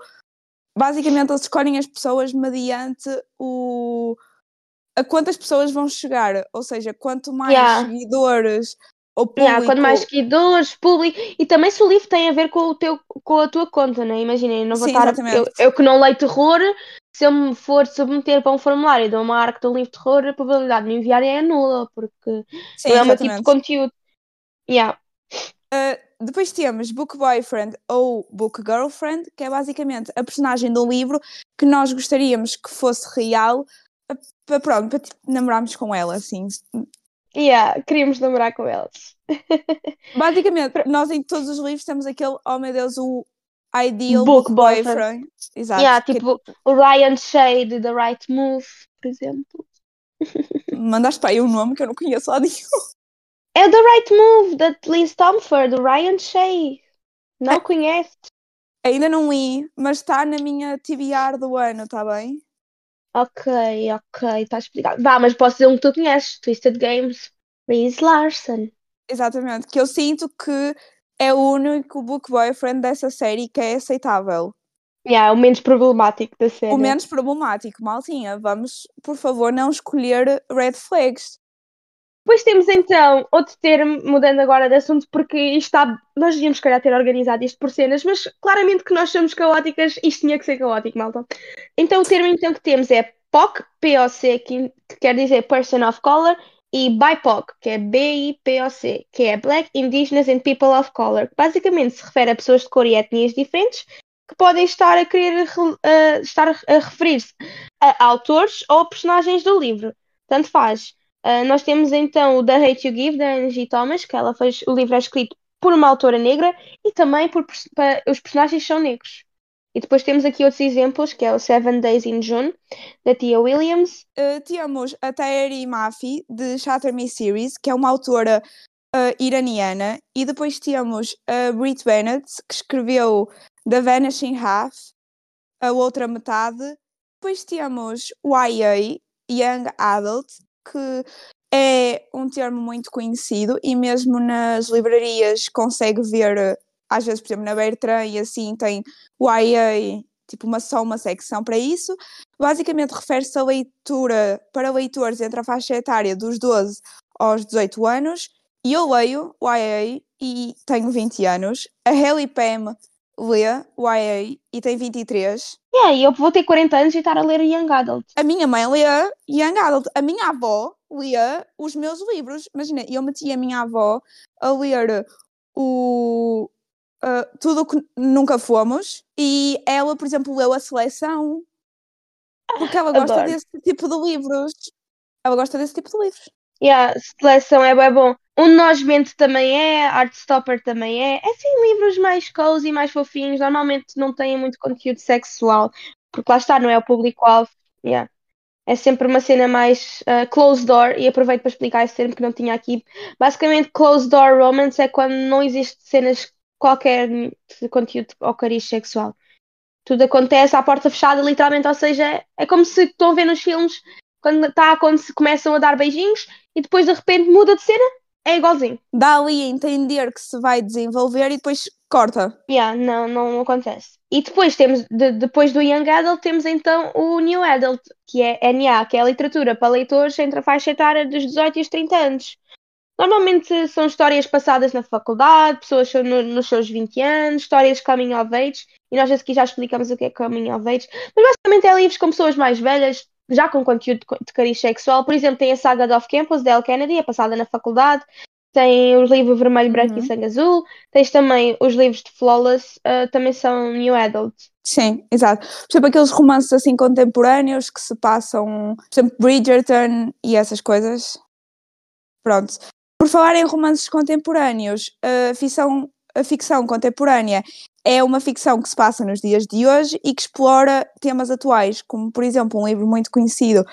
basicamente eles escolhem as pessoas mediante o a quantas pessoas vão chegar, ou seja, quanto mais Yeah. seguidores ou público. yeah, quanto mais seguidores, público, e também se o livro tem a ver com, o teu, com a tua conta, né? Imaginem, não vou Sim, estar. Eu, eu que não leio terror, se eu me for submeter para um formulário de uma arca do livro de terror, a probabilidade de me enviarem é nula, porque Sim, não é o meu tipo de conteúdo. Yeah. Uh, depois temos Book Boyfriend ou Book Girlfriend, que é basicamente a personagem do livro que nós gostaríamos que fosse real, pa- para pronto, para tipo, namorarmos com ela, assim. Yeah, queríamos namorar com elas. (laughs) Basicamente, nós em todos os livros temos aquele, oh meu Deus, o ideal Book boyfriend. boyfriend. Exato. Yeah, que tipo o Ryan Shade, The Right Move, por exemplo. (laughs) mandaste para aí um nome que eu não conheço lá nenhum. É The Right Move, da Liz Tomford, o Ryan Shea. Não conhece? Ainda não li, mas está na minha TBR do ano, está bem? Ok, ok, está explicado. Vá, mas posso dizer um que tu conheces: Twisted Games, Reese Larson. Exatamente, que eu sinto que é o único book boyfriend dessa série que é aceitável. Yeah, o menos problemático da série. O menos problemático, maltinha. Vamos, por favor, não escolher red flags. Depois temos então outro termo, mudando agora de assunto, porque está. Nós devíamos, calhar, ter organizado isto por cenas, mas claramente que nós somos caóticas, isto tinha que ser caótico, malta. Então o termo então que temos é POC, POC, que, que quer dizer Person of Color, e BIPOC, que é B-I-P-O-C, que é Black, Indigenous and People of Color, que basicamente se refere a pessoas de cor e etnias diferentes que podem estar a querer re- a estar a referir-se a autores ou personagens do livro. Tanto faz. Uh, nós temos então o The Hate You Give, da Angie Thomas, que ela fez, o livro é escrito por uma autora negra e também por, os personagens são negros. E depois temos aqui outros exemplos, que é o Seven Days in June, da Tia Williams. Uh, temos a Taheri Mafi, de Shatter Me Series, que é uma autora uh, iraniana. E depois temos a Brit Bennett, que escreveu The Vanishing Half, a outra metade. Depois temos YA, Young Adult, que é um termo muito conhecido e mesmo nas livrarias consegue ver, às vezes, por exemplo, na Bertrand e assim tem YA, tipo uma, só uma secção para isso. Basicamente refere-se a leitura para leitores entre a faixa etária dos 12 aos 18 anos. E eu leio YA e tenho 20 anos. A Haley Pam lê YA e tem 23. E aí, eu vou ter 40 anos e estar a ler Young Adult. A minha mãe lê Young Adult. A minha avó lia os meus livros. Imagina, eu meti a minha avó a ler o uh, Tudo o que Nunca Fomos e ela, por exemplo, leu a seleção porque ela gosta Adoro. desse tipo de livros. Ela gosta desse tipo de livros. Yeah, seleção é bem bom. Nós Mente também é, Artstopper também é. É sim, livros mais cozy, mais fofinhos. Normalmente não têm muito conteúdo sexual, porque lá está, não é o público-alvo. Yeah. É sempre uma cena mais uh, closed door, e aproveito para explicar esse termo que não tinha aqui. Basicamente, closed door romance é quando não existe cenas qualquer de conteúdo ou cariz sexual. Tudo acontece à porta fechada, literalmente, ou seja, é como se estão a ver nos filmes quando, tá, quando se começam a dar beijinhos e depois de repente muda de cena, é igualzinho. Dá ali a entender que se vai desenvolver e depois corta. Yeah, não, não acontece. E depois temos, de- depois do Young Adult, temos então o New Adult, que é NA, que é a literatura para leitores entre a faixa etária dos 18 e os 30 anos. Normalmente são histórias passadas na faculdade, pessoas no- nos seus 20 anos, histórias de coming of age, e nós aqui já explicamos o que é coming of age, mas basicamente é livros com pessoas mais velhas, já com conteúdo de cariz sexual. Por exemplo, tem a saga de Off Campus, de L. Kennedy, é passada na faculdade, tem os livros Vermelho, Branco Uhum. e Sangue Azul, tens também os livros de Flawless, ah, também são New Adult. Sim, exato. Por exemplo, aqueles romances assim contemporâneos que se passam, por exemplo, Bridgerton e essas coisas. Pronto. Por falar em romances contemporâneos, a ficção, a ficção contemporânea é uma ficção que se passa nos dias de hoje e que explora temas atuais, como por exemplo um livro muito conhecido,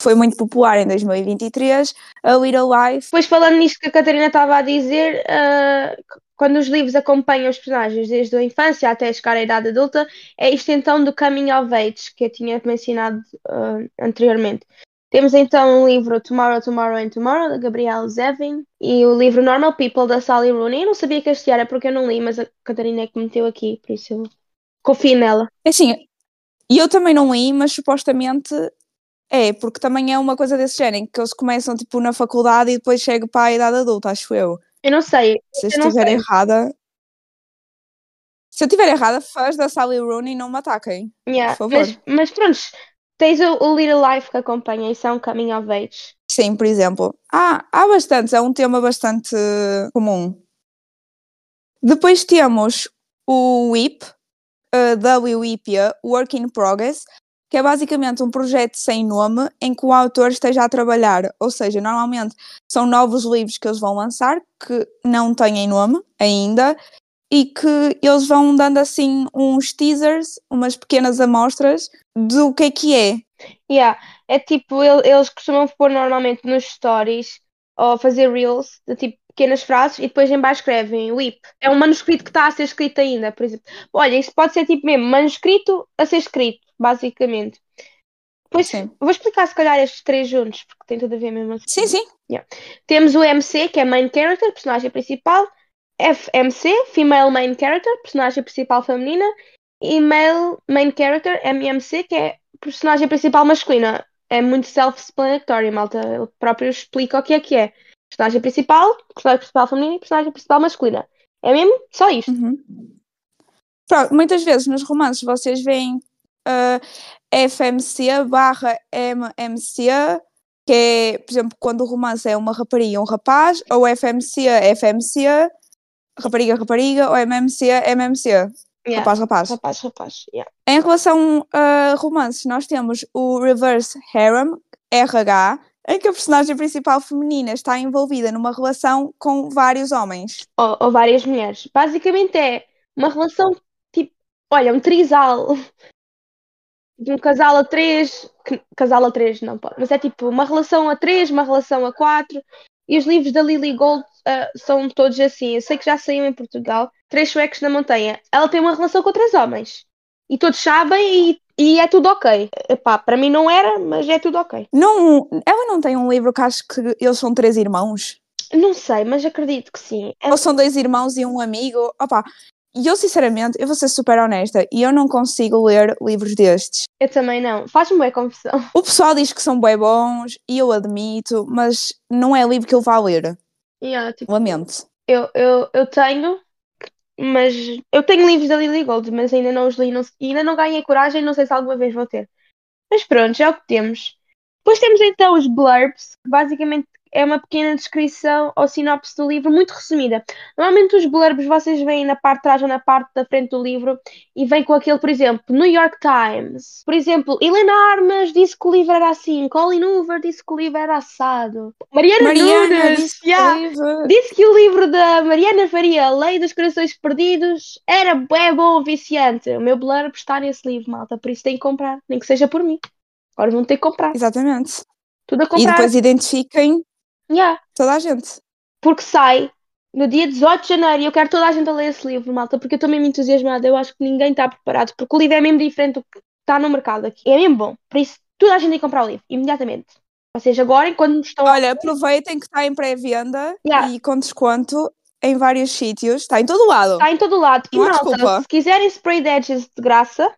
foi muito popular em 2023, A Little Life. Depois, falando nisto que a Catarina estava a dizer, ah, quando os livros acompanham os personagens desde a infância até chegar à idade adulta, é isto então do coming of age que eu tinha mencionado ah, anteriormente. Temos então o livro Tomorrow, Tomorrow and Tomorrow, da Gabrielle Zevin, e o livro Normal People, da Sally Rooney. Eu não sabia que este era porque eu não li, mas a Catarina é que meteu aqui, por isso eu confio nela. É assim, e eu também não li, mas supostamente é, porque também é uma coisa desse género, que eles começam tipo na faculdade e depois chegam para a idade adulta, acho eu. Eu não sei. Se eu estiver sei. errada. Se eu estiver errada, fãs da Sally Rooney não me ataquem. Yeah, por favor. Mas, mas pronto, tens o, o Little Life que acompanha, isso é um coming of age. Sim, por exemplo. Ah, há bastantes, é um tema bastante comum. Depois temos o WIP, uh, WIP, Work in Progress, que é basicamente um projeto sem nome em que o autor esteja a trabalhar. Ou seja, normalmente são novos livros que eles vão lançar que não têm nome ainda e que eles vão dando assim uns teasers, umas pequenas amostras do que é que é. Yeah, é tipo, el- eles costumam pôr normalmente nos stories ou fazer reels de tipo pequenas frases e depois em baixo escrevem WIP. É um manuscrito que está a ser escrito ainda, por exemplo. Olha, isso pode ser tipo mesmo manuscrito a ser escrito, basicamente. Depois Sim. vou explicar se calhar estes três juntos, porque tem tudo a ver mesmo assim. Sim, sim. Temos o MC, que é Main Character, personagem principal. FMC, Female Main Character, personagem principal feminina. E Male Main Character, MMC, que é personagem principal masculina. É muito self-explanatory, malta. Ele próprio explica o que é que é. Personagem principal, personagem principal feminina e personagem principal masculina. É mesmo só isto. Uhum. Pronto, muitas vezes nos romances vocês veem uh, FMC barra MMC, que é, por exemplo, quando o romance é uma rapariga e um rapaz, ou FMC, FMC, rapariga, rapariga, ou MMC, MMC, Yeah. rapaz, rapaz. Rapaz, rapaz. yeah. Em relação a romances, nós temos o Reverse Harem, RH, em que a personagem principal feminina está envolvida numa relação com vários homens. Ou, ou várias mulheres. Basicamente é uma relação tipo, olha, um trisal de um casal a três, que- casal a três não pode, mas é tipo uma relação a três, uma relação a quatro. E os livros da Lily Gold ah, são todos assim. Eu sei que já saiu em Portugal. Três suecos na montanha. Ela tem uma relação com três homens. E todos sabem e, e é tudo ok. Epá, para mim não era, mas é tudo ok. Não, ela não tem um livro que acho que eles são três irmãos? Não sei, mas acredito que sim. Ou são dois irmãos e um amigo? Opa, e eu sinceramente, eu vou ser super honesta, e eu não consigo ler livros destes. Eu também não. Faz-me boa confusão. (laughs) O pessoal diz que são bem bons, e eu admito, mas não é livro que eu vá ler. Yeah, tipo, Lamento. Eu, eu, eu tenho, mas eu tenho livros da Lily Gold, mas ainda não os li não, e ainda não ganhei coragem, não sei se alguma vez vou ter. Mas pronto, já é o que temos. Depois temos então os blurbs, que basicamente é uma pequena descrição ou sinopse do livro, muito resumida. Normalmente os blurbs vocês veem na parte de trás ou na parte da frente do livro e vem com aquele, por exemplo, New York Times. Por exemplo, Helena Armas disse que o livro era assim, Colin Hoover disse que o livro era assado. Mariana, Mariana Nunes, disse que yeah, o livro- Disse que o livro da Mariana Faria, Lei dos Corações Perdidos, era bué bom, viciante. O meu blurb está nesse livro, malta, por isso tem que comprar, nem que seja por mim. Agora vão ter que comprar. Exatamente. Tudo a E comprar. depois identifiquem Yeah, toda a gente. porque sai no dia 18 de janeiro e eu quero toda a gente a ler esse livro, malta, porque eu estou mesmo entusiasmada. Eu acho que ninguém está preparado, porque o livro é mesmo diferente do que está no mercado aqui. É mesmo bom. Por isso, toda a gente tem que comprar o livro, imediatamente. Ou seja, agora, enquanto estão. Olha, aproveitem que está em pré-venda Yeah. e com desconto em vários sítios. Está em todo lado. Está em todo lado. E Não malta, desculpa. se quiserem spray edges de graça,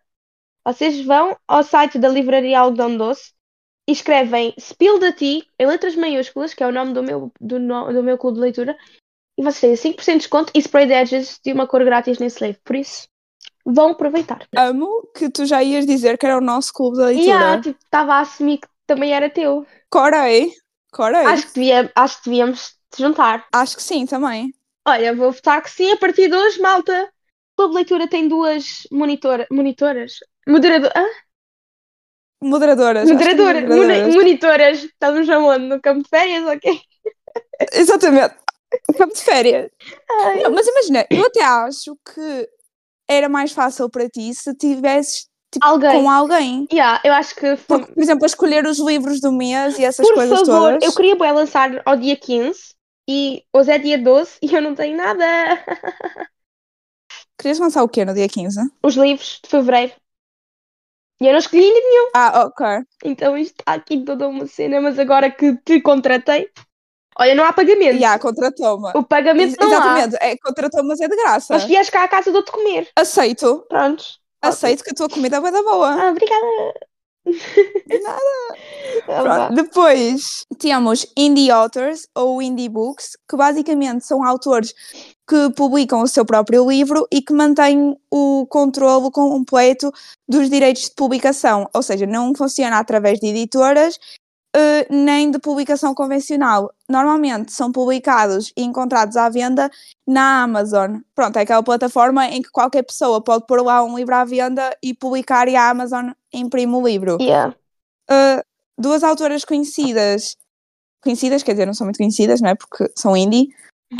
vocês vão ao site da Livraria Algodão Doce e escrevem Spill the Tea em letras maiúsculas, que é o nome do meu, do, no- do meu clube de leitura, e vocês têm 5% de desconto e spray edges de uma cor grátis nesse livro. Por isso, vão aproveitar. Amo que tu já ias dizer que era o nosso clube de E leitura. ah, tipo, estava a assumir que também era teu. Corei. Corei. Acho que, devia, acho que devíamos te juntar. Acho que sim, também. Olha, vou votar que sim a partir de hoje, malta. O clube de leitura tem duas monitora, monitoras. Moderador, ah? Moderadoras. acho que Moderadora, moderadoras. moni- monitoras. Estamos aonde? No campo de férias, ok? Exatamente. Campo de férias. Não, mas imagina, eu até acho que era mais fácil para ti se tivesses tipo, Alguém. com alguém. Yeah, eu acho que foi- Porque, por exemplo, escolher os livros do mês e essas por coisas favor, todas. eu queria bué lançar ao dia 15 e hoje é dia 12 e eu não tenho nada. (laughs) Querias lançar o quê no dia 15? Os livros de fevereiro. E eu não escolhi ainda nenhum. Ah, ok. Então isto está aqui toda uma cena, mas agora que te contratei, olha, não há pagamento. Já, contratou-me. O pagamento Ex- não há. Exatamente, é, contratou-me, mas é de graça. Mas vies cá à casa dou-te comer. Aceito, Prontos. aceito que a tua comida é bué da boa. Ah, obrigada. De nada. (laughs) Pronto. Depois temos indie authors ou indie books, que basicamente são autores que publicam o seu próprio livro e que mantêm o controle completo dos direitos de publicação, ou seja, não funciona através de editoras eh, nem de publicação convencional. Normalmente são publicados e encontrados à venda na Amazon. Pronto, é aquela plataforma em que qualquer pessoa pode pôr lá um livro à venda e publicar e a Amazon imprime o livro. Yeah. Uh, duas autoras conhecidas, conhecidas, quer dizer, não são muito conhecidas, não é? Porque são indie,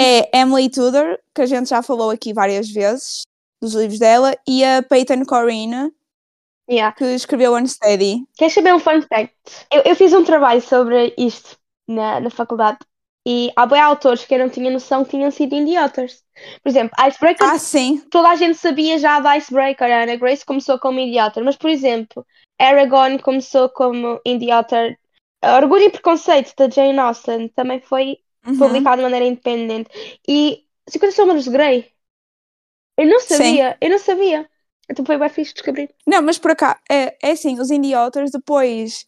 é Emily Tudor, que a gente já falou aqui várias vezes, dos livros dela, e a Peyton Corrine, Yeah. que escreveu Unsteady. Queres saber um fun fact? Eu, eu fiz um trabalho sobre isto na, na faculdade e há bem autores que eu não tinha noção que tinham sido authors. Por exemplo, Icebreaker, Ah, sim, toda a gente sabia já da Icebreaker. A Anna Grace começou como author, mas por exemplo, Aragon começou como author. Orgulho e Preconceito da Jane Austen também foi uhum. publicado de maneira independente. E 50 Sombras de Grey. Eu não Sim. sabia, eu não sabia. Então foi bem fixe descobrir. Não, mas por cá, é, é assim, os indie authors depois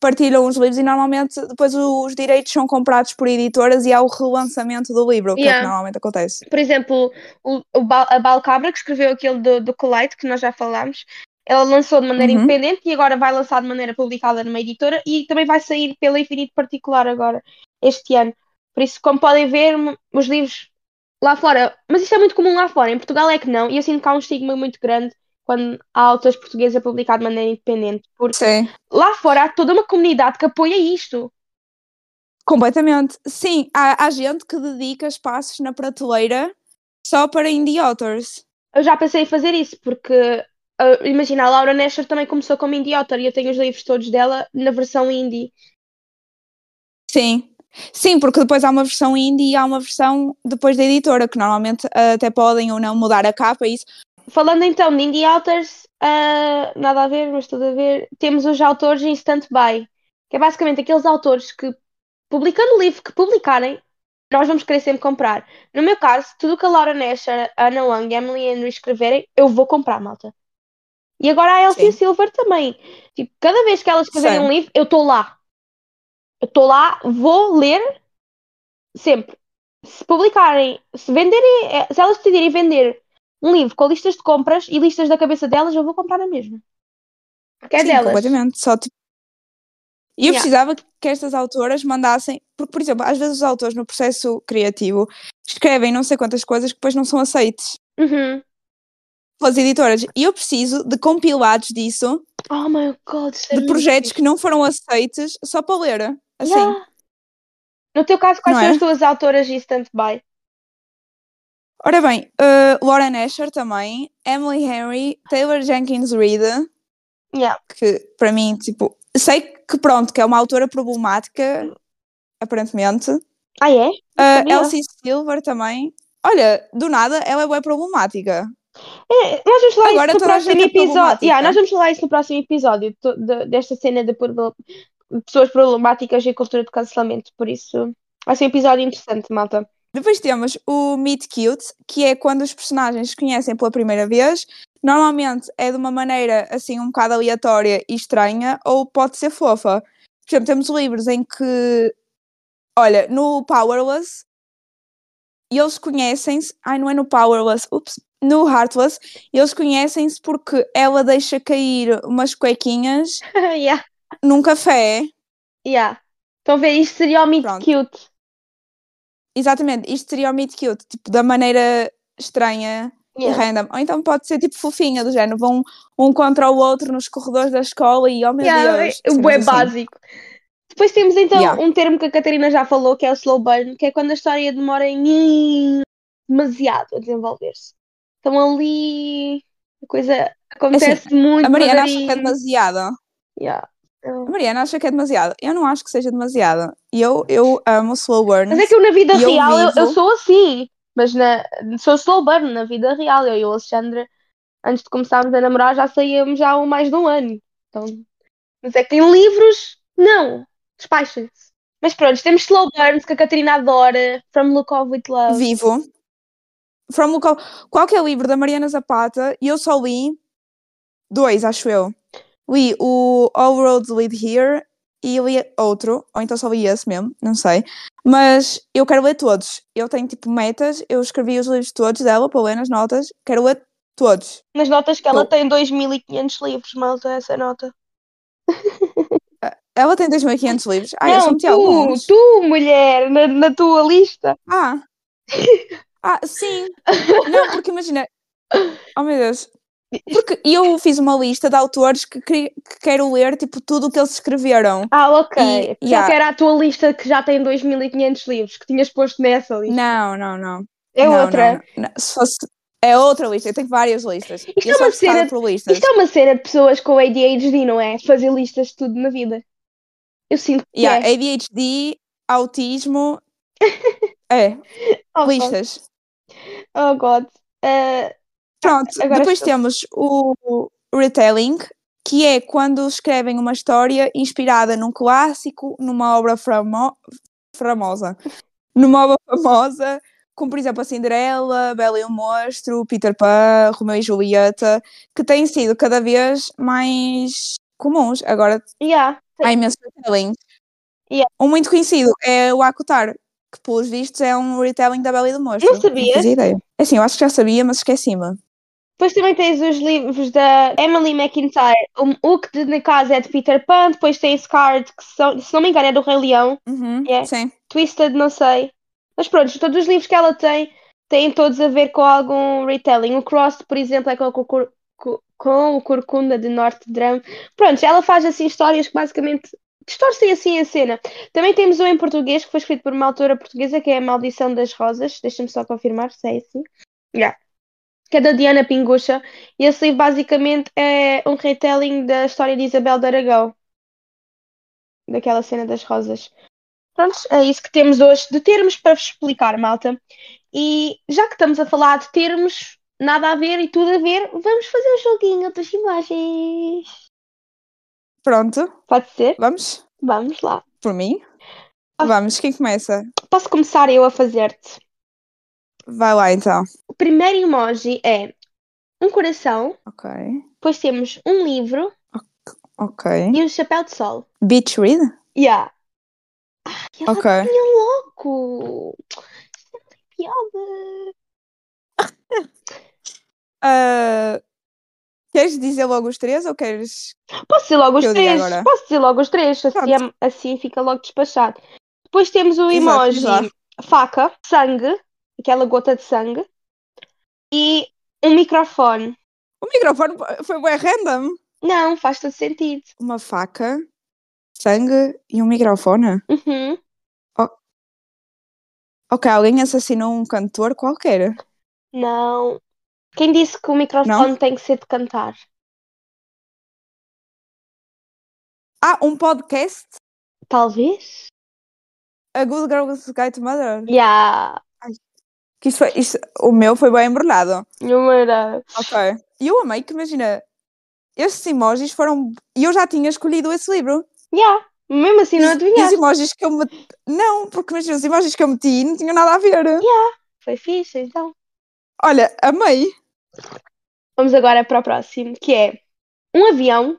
partilham os livros e normalmente depois os direitos são comprados por editoras e há o relançamento do livro, que é o que normalmente acontece. Por exemplo, o, o Bal- a Balcabra, que escreveu aquele do, do Colite, que nós já falámos, ela lançou de maneira Uhum. independente e agora vai lançar de maneira publicada numa editora e também vai sair pela Infinito Particular agora, este ano. Por isso, como podem ver, os livros lá fora, mas isto é muito comum lá fora, em Portugal é que não, e eu sinto que há um estigma muito grande quando há autores portugueses a publicar de maneira independente, porque Sim. lá fora há toda uma comunidade que apoia isto. Completamente. Sim, há, há gente que dedica espaços na prateleira só para indie authors. Eu já pensei em fazer isso, porque ah, imagina, a Laura Nesher também começou como indie author e eu tenho os livros todos dela na versão indie. Sim. Sim, porque depois há uma versão indie e há uma versão depois da editora, que normalmente ah, até podem ou não mudar a capa e isso. Falando então de indie authors, ah, nada a ver, mas tudo a ver, temos os autores em stand-by, que é basicamente aqueles autores que, publicando o livro que publicarem, nós vamos querer sempre comprar. No meu caso, tudo o que a Laura Nesher, a Anna Wang e a Emily Henry escreverem, eu vou comprar, malta. E agora a Elsie. Silver também. Tipo, cada vez que elas escreverem Sim. um livro, eu estou lá. Eu estou lá, vou ler sempre. Se publicarem, se venderem, eh, se elas decidirem vender um livro com listas de compras e listas da cabeça delas, eu vou comprar na mesma. Porque é Sim, delas. completamente. Só tipo... E eu Yeah. precisava que estas autoras mandassem, porque, por exemplo, às vezes os autores no processo criativo escrevem não sei quantas coisas que depois não são aceites Uhum. pelas editoras. E eu preciso de compilados disso, Oh my god, era de projetos que não foram aceites só para ler. Assim. Yeah. No teu caso, quais Não são é? as tuas autoras em stand-by? Ora bem, uh, Lauren Asher também, Emily Henry, Taylor Jenkins Reid, Yeah. que para mim, tipo, sei que pronto, que é uma autora problemática, aparentemente. Ah, é? Uh. Elsie Silver também. Olha, do nada, ela é bem problemática. É, nós vamos falar Agora isso no próximo é episódio. Yeah, nós vamos falar isso no próximo episódio de- desta cena de pessoas problemáticas e cultura de cancelamento. Por isso, vai ser um episódio interessante, malta. Depois temos o Meet Cute, que é quando os personagens se conhecem pela primeira vez. Normalmente é de uma maneira assim um bocado aleatória e estranha, ou pode ser fofa. Por exemplo, temos livros em que, olha, no Powerless, eles conhecem-se. Ai, não é no Powerless, ups, no Heartless, eles conhecem-se porque ela deixa cair umas cuequinhas (laughs) yeah, num café. yeah. Estão a ver? Isto seria o Meet Pronto. Cute. Exatamente, isto seria o Meet Cute, tipo, da maneira estranha e Yeah. random. Ou então pode ser tipo fofinha, do género, vão um contra o outro nos corredores da escola e oh meu Yeah, Deus. é assim. básico. Depois temos então Yeah. um termo que a Catarina já falou, que é o slow burn, que é quando a história demora em demasiado a desenvolver-se. Então ali a coisa acontece muito A Mariana acha que é demasiado. Yeah. A Mariana acha que é demasiado. Eu não acho que seja demasiado. Eu, eu amo slow burns. Mas é que eu na vida eu real eu, eu vivo- sou assim. Mas na, sou slow burn na vida real. Eu e o Alexandre antes de começarmos a namorar, já saíamos já há mais de um ano. Então, mas é que tem livros, não, despachem-se. Mas pronto, temos Slow Burns, que a Catarina adora, From Look Off With Love. Vivo. From Look Off. Qualquer livro da Mariana Zapata, e eu só li dois, acho eu. Li o All Roads Lead Here e li outro, ou então só li esse mesmo, não sei. Mas eu quero ler todos. Eu tenho tipo metas, eu escrevi os livros todos dela para ler nas notas, quero ler todos. Nas notas que ela Tô. tem 2.500 livros, malta, essa nota. (laughs) Ela tem 2.500 livros. Ah, eu não, só meti tu, alguns. tu, mulher, na, na tua lista. Ah. (laughs) Ah, sim. Não, porque imagina. Oh meu Deus. (laughs) Porque eu fiz uma lista de autores que, que quero ler, tipo, tudo o que eles escreveram. Ah, ok. E- yeah. era a tua lista que já tem 2.500 livros, que tinhas posto nessa lista. Não, não, não. é Não, outra. não, não. Se fosse... É outra lista, eu tenho várias listas. Isto é uma cena- listas. Isto é uma cena de pessoas com ADHD, não é? Fazer listas de tudo na vida. Eu sinto que Yeah, é. ADHD, autismo. (laughs) É, Oh, God. listas. Oh, God. Uh, Pronto, Agora depois estou- temos o retelling, que é quando escrevem uma história inspirada num clássico, numa obra famo famosa. Numa obra famosa, como por exemplo a Cinderela, Bela e o Monstro, Peter Pan, Romeu e Julieta, que têm sido cada vez mais comuns. Agora yeah. há imensos retellings. Yeah. Um muito conhecido é o Acotar, que pelos vistos é um retelling da Bela e do Monstro. Não sabia. fazia ideia. Assim, eu acho que já sabia, mas esqueci-me. Depois também tens os livros da Emily McIntyre. O, o que de, na casa é de Peter Pan. Depois tem Scarred, que são- se não me engano é do Rei Leão. Uhum, Yeah. Sim. Twisted, não sei. Mas pronto, todos os livros que ela tem têm todos a ver com algum retelling. O Crossed, por exemplo, é com, o cur- co- com o Corcunda de Norte Drum. Pronto, ela faz assim histórias que basicamente distorcem assim a cena. Também temos um em português que foi escrito por uma autora portuguesa que é A Maldição das Rosas. Deixa-me só confirmar se é assim. Yeah. Que é da Diana Pingucha. E esse livro basicamente é um retelling da história de Isabel de Aragão. Daquela cena das rosas. Pronto, é isso que temos hoje de termos para vos explicar, malta. E já que estamos a falar de termos nada a ver e tudo a ver, vamos fazer um joguinho das imagens. Pronto, Pode ser? vamos? Vamos lá. Por mim? Vamos, quem começa? Posso começar eu a fazer-te? Vai lá então. O primeiro emoji é um coração, Ok, depois temos um livro ok. e um chapéu de sol. Beach read? Yeah. Ai, ela Ok. tinha louco. Não tem piada. (laughs) Ah, queres dizer logo os três ou queres. Posso dizer logo os três? Posso dizer logo os três, assim, é- assim fica logo despachado. Depois temos o Exato, diz lá. emoji faca, sangue, aquela gota de sangue, e um microfone. O microfone foi bem random. Não, faz todo sentido. Uma faca, sangue e um microfone. Uhum. Ok, alguém assassinou um cantor qualquer. Não. Quem disse que o microfone tem que ser de cantar? Ah, um podcast? Talvez? A Good Girl's Guide to Mother. Yeah. Que isto foi, isto- o meu foi bem embrulhado. Número. Ok. E eu amei que, imagina, estes emojis foram. E eu já tinha escolhido esse livro. Yeah. Mesmo assim não E os adivinhaste. emojis que eu meti. Não, porque imagina, os emojis que eu meti não tinham nada a ver. Foi fixe, então. Olha, amei. Vamos agora para o próximo, que é um avião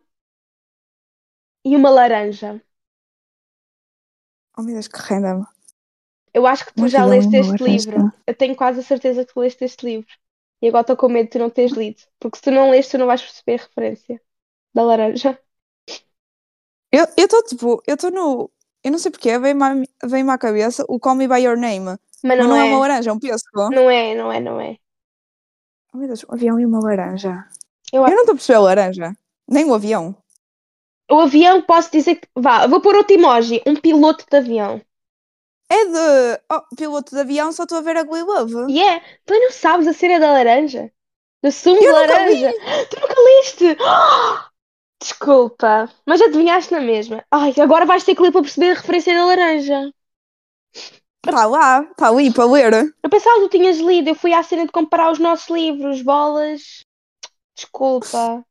e uma laranja. Oh meu Deus, que random. Eu acho que tu já leste este livro. Eu tenho quase a certeza que tu leste este livro. E agora estou com medo de tu não teres lido. Porque se tu não leste, tu não vais perceber a referência da laranja. Eu estou tipo, eu estou no. Eu não sei porquê, veio-me à, veio à cabeça o Call Me By Your Name. Mas Mas não, não é é. uma laranja, é um pêssego. Não é, não é, não é. Oh meu Deus, um avião e uma laranja. Eu Eu, não estou a perceber a laranja. Nem o avião. O avião, posso dizer que. Vá, vou pôr outro emoji. Um piloto de avião. É de. Oh, piloto de avião, só estou a ver a Glee Love. E é. Tu não sabes a cena da laranja? Do sumo de nunca laranja. Tu nunca leste? Desculpa. Mas adivinhaste na mesma. Ai, agora vais ter que ler para perceber a referência da laranja. Está lá, está ali para ler. Eu pensava que tu tinhas lido. Eu fui à cena de comparar os nossos livros, bolas. Desculpa.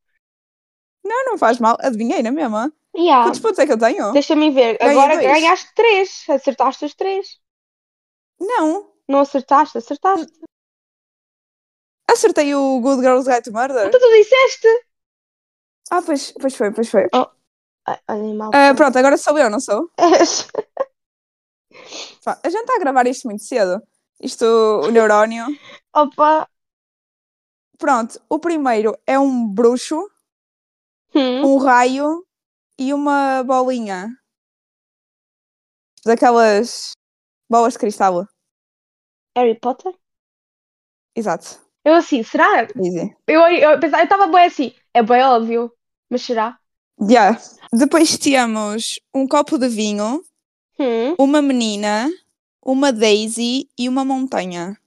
Não, não faz mal. Adivinhei na mesma. Yeah. Quantos pontos é que eu tenho? Deixa-me ver. Ganhei Agora dois. ganhaste três. Acertaste os três. Não. Não acertaste? Acertaste. Acertei o Good Girls Guide to Murder. Então tu disseste. Ah, pois, pois foi, pois foi. Ai, Animal. Ah, pronto, agora sou eu, não sou? (laughs) A gente está a gravar isto muito cedo. Isto, o neurónio. Opa. Pronto, o primeiro é um bruxo, Hum. um raio e uma bolinha. Daquelas bolas de cristal. Harry Potter? Exato. Eu assim, será? Easy. Eu eu pensava, eu estava bem assim. É bem óbvio. Mas será? Yeah. Depois temos um copo de vinho, Hum. uma menina, uma Daisy e uma montanha.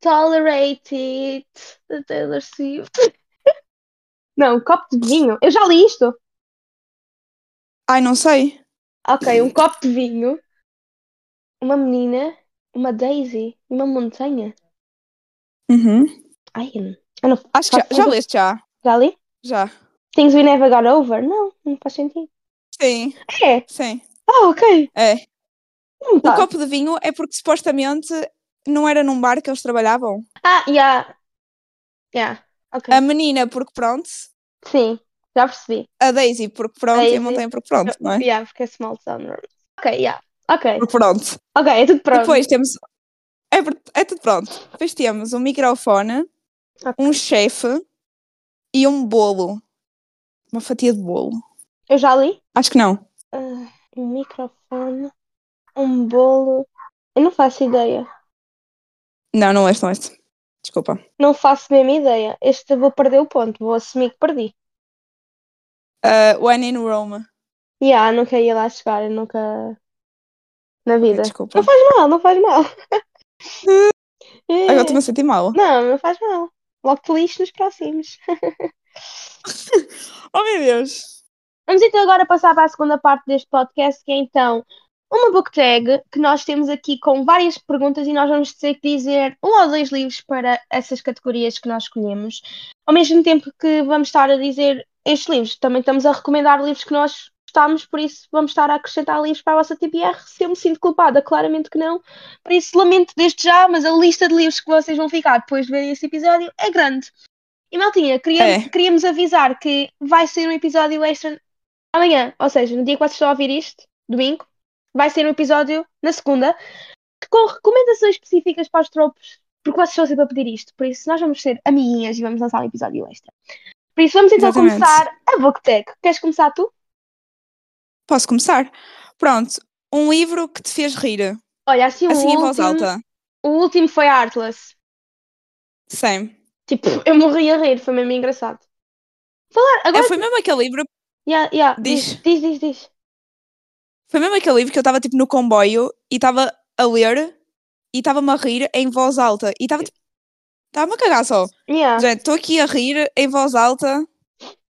Tolerate it. Taylor Swift. Não, copo de vinho. Eu já li isto. Ai, não sei. Ok, um copo de vinho. Uma menina. Uma Daisy. Uma montanha. Uhum. Ai, eu não. Acho que já, já leste já. Já li? Já. Things we never got over? Não, não faz sentido. Sim, É. sim. Ah, ok. É. Não O tá. copo de vinho é porque supostamente não era num bar que eles trabalhavam. Ah, yeah. Yeah. Ok. A menina porque pronto, Sim, já percebi. a Daisy porque pronto e Daisy. a montanha porque pronto, não é? Yeah, porque é small town. room. Ok, yeah. Ok. Porque pronto. Ok, é tudo pronto. Depois temos. É, é tudo pronto. Depois temos um microfone, Ok. um chefe e um bolo. Uma fatia de bolo. Eu já li. Acho que não. Ah, um microfone, um bolo. Eu não faço ideia. Não, não este, não este. Desculpa. Não faço mesmo ideia. Este vou perder o ponto. Vou assumir que perdi. Uh, when in Rome. Yeah, nunca ia lá chegar. Eu nunca. Na vida. Desculpa. Não faz mal, não faz mal. É. (laughs) Agora estou-me a sentir mal. Não, não faz mal. Logo te lixo nos próximos. (laughs) Oh meu Deus. Vamos então agora passar para a segunda parte deste podcast, que é então uma book tag que nós temos aqui com várias perguntas e nós vamos ter que dizer um ou dois livros para essas categorias que nós escolhemos. Ao mesmo tempo que vamos estar a dizer estes livros, também estamos a recomendar livros que nós gostamos, por isso vamos estar a acrescentar livros para a vossa TBR. Se eu me sinto culpada, claramente que não. Por isso lamento desde já, mas a lista de livros que vocês vão ficar depois de verem esse episódio é grande. E Maltinha, queríamos, É. queríamos avisar que vai ser um episódio extra amanhã, ou seja, no dia que vocês estão a ouvir isto, domingo, vai ser um episódio na segunda, com recomendações específicas para os tropos, porque vocês estão sempre a pedir isto, por isso nós vamos ser amiguinhas e vamos lançar um episódio extra. Por isso vamos então Exatamente. começar a BookTech. Queres começar tu? Posso começar? Pronto. Um livro que te fez rir. Olha, assim, o Assim em voz alta. o último foi Artless. Same. Tipo, eu morri a rir, foi mesmo engraçado. Falar, É, agora... foi mesmo aquele livro. Yeah, yeah, Diz. diz, diz, diz. diz. Foi mesmo aquele livro que eu estava tipo no comboio e estava a ler e estava-me a rir em voz alta. E estava tipo. Estava-me a cagar só. Yeah. Gente, estou aqui a rir em voz alta.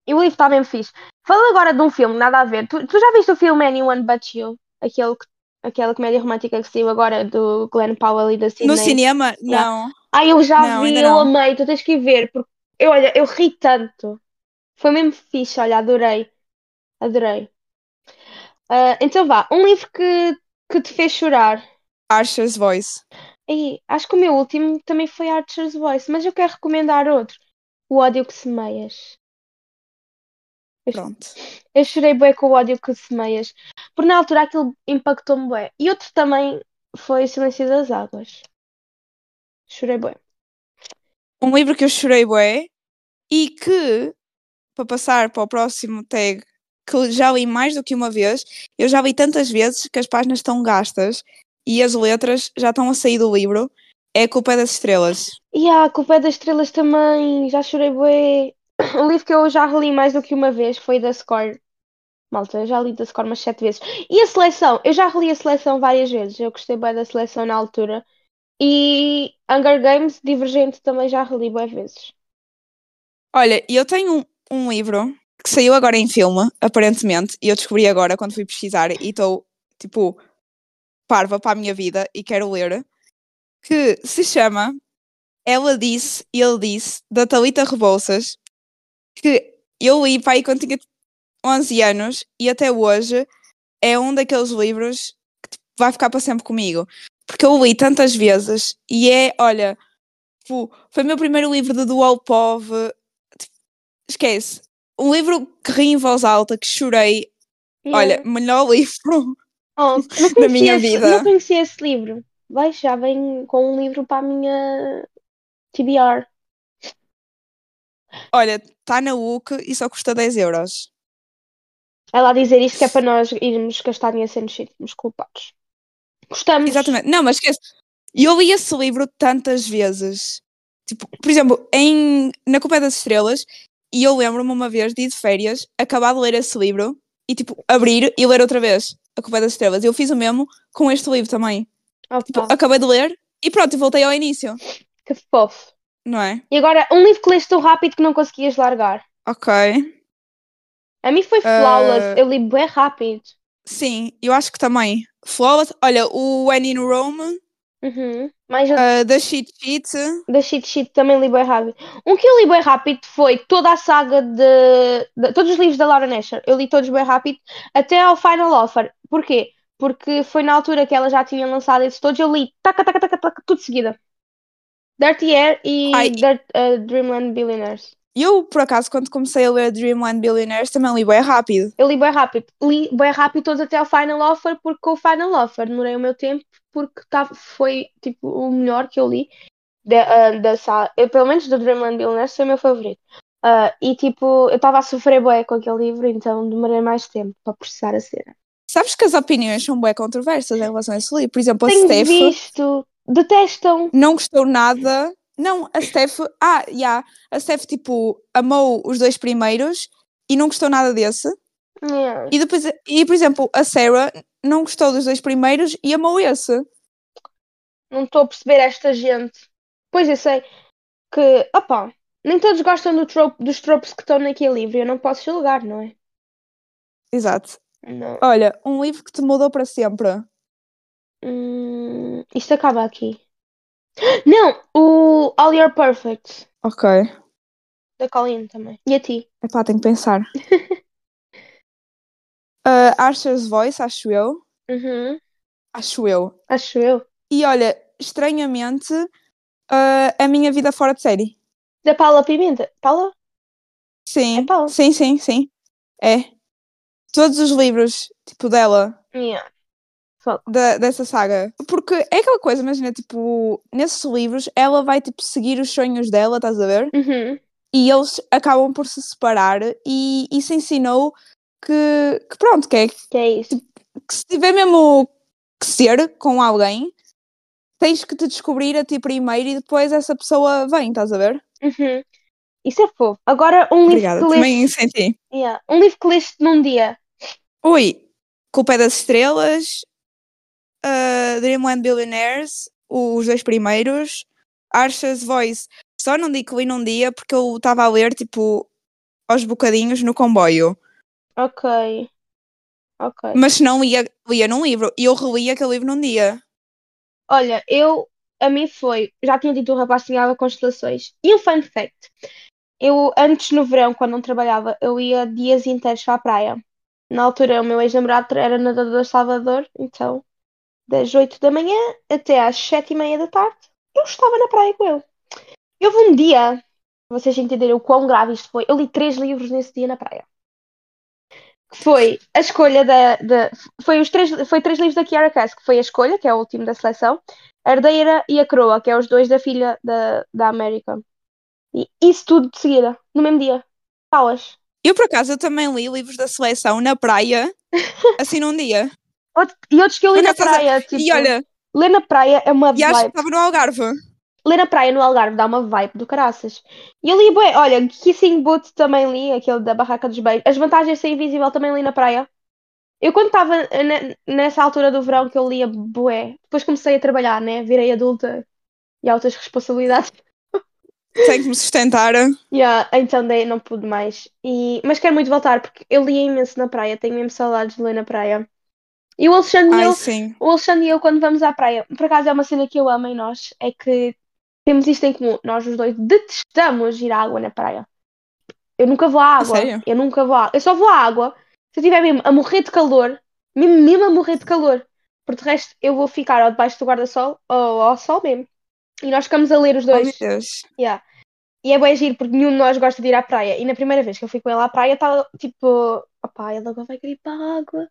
E o livro está bem fixe. Fala agora de um filme, nada a ver. Tu, tu já viste o filme Anyone But You? Aquele, que- aquela comédia romântica que saiu agora do Glenn Powell e da Sidney. No cinema, Yeah. não. Ah, eu já Não, vi, eu não. amei. Tu tens que ir ver. Porque, eu, olha, eu ri tanto. Foi mesmo fixe, olha, adorei. Adorei. Ah, então vá, um livro que, que te fez chorar. Archer's Voice. E acho que o meu último também foi Archer's Voice, mas eu quero recomendar outro. O Ódio que Semeias. Pronto. Eu chorei bué com o ódio que semeias. Por na altura aquilo impactou-me bué. E outro também foi o Silêncio das Águas. Chorei bué. Um livro que eu chorei bué e que, para passar para o próximo tag, que eu já li mais do que uma vez, eu já li tantas vezes que as páginas estão gastas e as letras já estão a sair do livro, é a Culpa é das Estrelas. E a Culpa é das Estrelas também. Já chorei bué. (coughs) O livro que eu já reli mais do que uma vez foi da Score. Malta, eu já li da Score umas sete vezes. E a Seleção? Eu já reli a Seleção várias vezes. Eu gostei bué da Seleção na altura. E Hunger Games, Divergente, também já reli bué vezes. Olha, eu tenho um, um livro que saiu agora em filme, aparentemente, e eu descobri agora quando fui pesquisar e estou, tipo, parva para a minha vida e quero ler, que se chama Ela Disse Ele Disse, da Talita Rebouças, que eu li aí quando tinha 11 anos e até hoje é um daqueles livros que tipo, vai ficar para sempre comigo. Porque eu li tantas vezes e é, olha, tipo, foi o meu primeiro livro de Dual Pov. Tipo, esquece. Um livro que ri em voz alta, que chorei. Olha, melhor livro Oh, (laughs) da minha esse, vida. não conhecia esse livro. Vai, já vem com um livro para a minha TBR. Olha, está na UC e só custa 10 euros. Lá dizer isso que é para nós irmos gastar dinheiro sem nos culpados. Gostamos. Exatamente. Não, mas esquece. Eu li esse livro tantas vezes. Tipo, por exemplo, em, na Copa das Estrelas, e eu lembro-me uma vez de ir de férias, acabar de ler esse livro e tipo, abrir e ler outra vez a Copa das Estrelas. Eu fiz o mesmo com este livro também. Opa, Tipo, acabei de ler e pronto, voltei ao início, que fofo. não é? E agora, um livro que leste tão rápido que não conseguias largar. Ok. A mim foi. Flawless. Eu li bem rápido. Sim, eu acho que também. Flawless, olha, o When in Rome, Uhum. Mais uh, The Cheat Sheet, da Cheat Sheet também li bem rápido. Um que eu li bem rápido foi toda a saga de, de- todos os livros da Laura Nasher. Eu li todos bem rápido até ao Final Offer. Porquê? Porque foi na altura que ela já tinha lançado esses todos. Eu li taca, taca, taca, taca, tudo de seguida. Dirty Air e Ai. Dirt- uh, Dreamland Billionaires. eu por acaso quando comecei a ler Dreamland Billionaires também li bem rápido. Eu li bem rápido. Li bem rápido todos até ao Final Offer, porque com o Final Offer demorei o meu tempo, porque tava, foi tipo o melhor que eu li. Da, ah, da eu, pelo menos do Dreamland Billionaires foi o meu favorito. Ah, e tipo, eu estava a sofrer bué com aquele livro, então demorei mais tempo para processar a cena. Sabes que as opiniões são bem controversas em relação a esse livro. Por exemplo, a Tenho Steph visto, detestam. não gostou nada. Não, a Steph, ah, yeah, a Steph tipo amou os dois primeiros e não gostou nada desse. Yeah. E depois, e por exemplo, a Sarah não gostou dos dois primeiros e amou esse. Não estou a perceber esta gente. Pois eu sei que, opá, nem todos gostam do trope, dos tropes que estão naquele livro. Eu não posso julgar, não é? Exato. Não. Olha, um livro que te mudou para sempre. Hum, isto acaba aqui. Não, o All You're Perfect, Ok. da Colleen também. E a ti? Epá, tenho que pensar. (laughs) uh, Archer's Voice, acho eu. Uhum, Acho eu. acho eu. E olha, estranhamente, uh, a minha vida fora de série. Da Paula Pimenta. Paula? Sim. É Paula? Sim, sim, sim. É. Todos os livros, tipo, dela, Yeah. da, dessa saga. Porque é aquela coisa, imagina, tipo, nesses livros, ela vai, tipo, seguir os sonhos dela, estás a ver? Uhum. E eles acabam por se separar e isso ensinou que, que pronto, que é Que é isso. que se tiver mesmo que ser com alguém, tens que te descobrir a ti primeiro e depois essa pessoa vem, estás a ver? Uhum. Isso é fofo. Agora, um Obrigada, livro que também leste. senti. Yeah. Um livro que leste num dia. Oi, Culpa é das Estrelas, uh, Dreamland Billionaires, os dois primeiros, Archer's Voice. Só não digo que li num dia porque eu estava a ler, tipo, aos bocadinhos no comboio. Ok. Ok. Mas não lia, lia num livro. E eu reli aquele livro num dia. Olha, eu. A mim foi. Já tinha dito o rapaz que sonhava constelações. E um fun fact. Eu, antes no verão, quando não trabalhava, eu ia dias inteiros para a praia. Na altura, o meu ex-namorado era nadador de Salvador, então, das 8 da manhã até às 7 e meia da tarde, eu estava na praia com ele. E houve um dia, vocês entenderem o quão grave isto foi, eu li três livros nesse dia na praia. Que foi a escolha da. da foi, os três, foi três livros da Kiara Cass, que foi a escolha, que é o último da seleção, a herdeira e a coroa, que é os dois da filha da, da América. E isso tudo de seguida, no mesmo dia. Aulas. Eu, por acaso, eu também li livros da seleção na praia, (laughs) assim num dia. Outro- E outros que eu li na acaso, praia. Tipo, E olha, ler na praia é uma e acho que estava no Algarve. Ler na praia no Algarve dá uma vibe do caraças. E eu li, bué, olha, Kissing Booth também li, aquele da Barraca dos Beijos. As vantagens de ser invisível também li na praia. Eu quando estava ne- nessa altura do verão que eu lia bué, depois comecei a trabalhar, né? Virei adulta e altas responsabilidades. (laughs) Tenho que me sustentar. Yeah, então daí não pude mais. E... Mas quero muito voltar porque eu li imenso na praia, tenho mesmo saudades de ler na praia. E o Alexandre e Ai, eu, sim. o Alexandre e eu, quando vamos à praia, por acaso é uma cena que eu amo em nós, é que temos isto em comum. Nós os dois detestamos ir à água na praia. Eu nunca vou à água. sério? Eu nunca vou à água. Eu só vou à água se eu estiver mesmo a morrer de calor, mesmo, mesmo a morrer de calor. Por de resto, eu vou ficar ou debaixo do guarda-sol ou ao sol mesmo. E nós ficamos a ler os Oh, meu dois. Deus. Yeah. E é bem giro porque nenhum de nós gosta de ir à praia. E na primeira vez que eu fui com ele à praia, estava tipo, opá, ele agora vai querer ir para a água.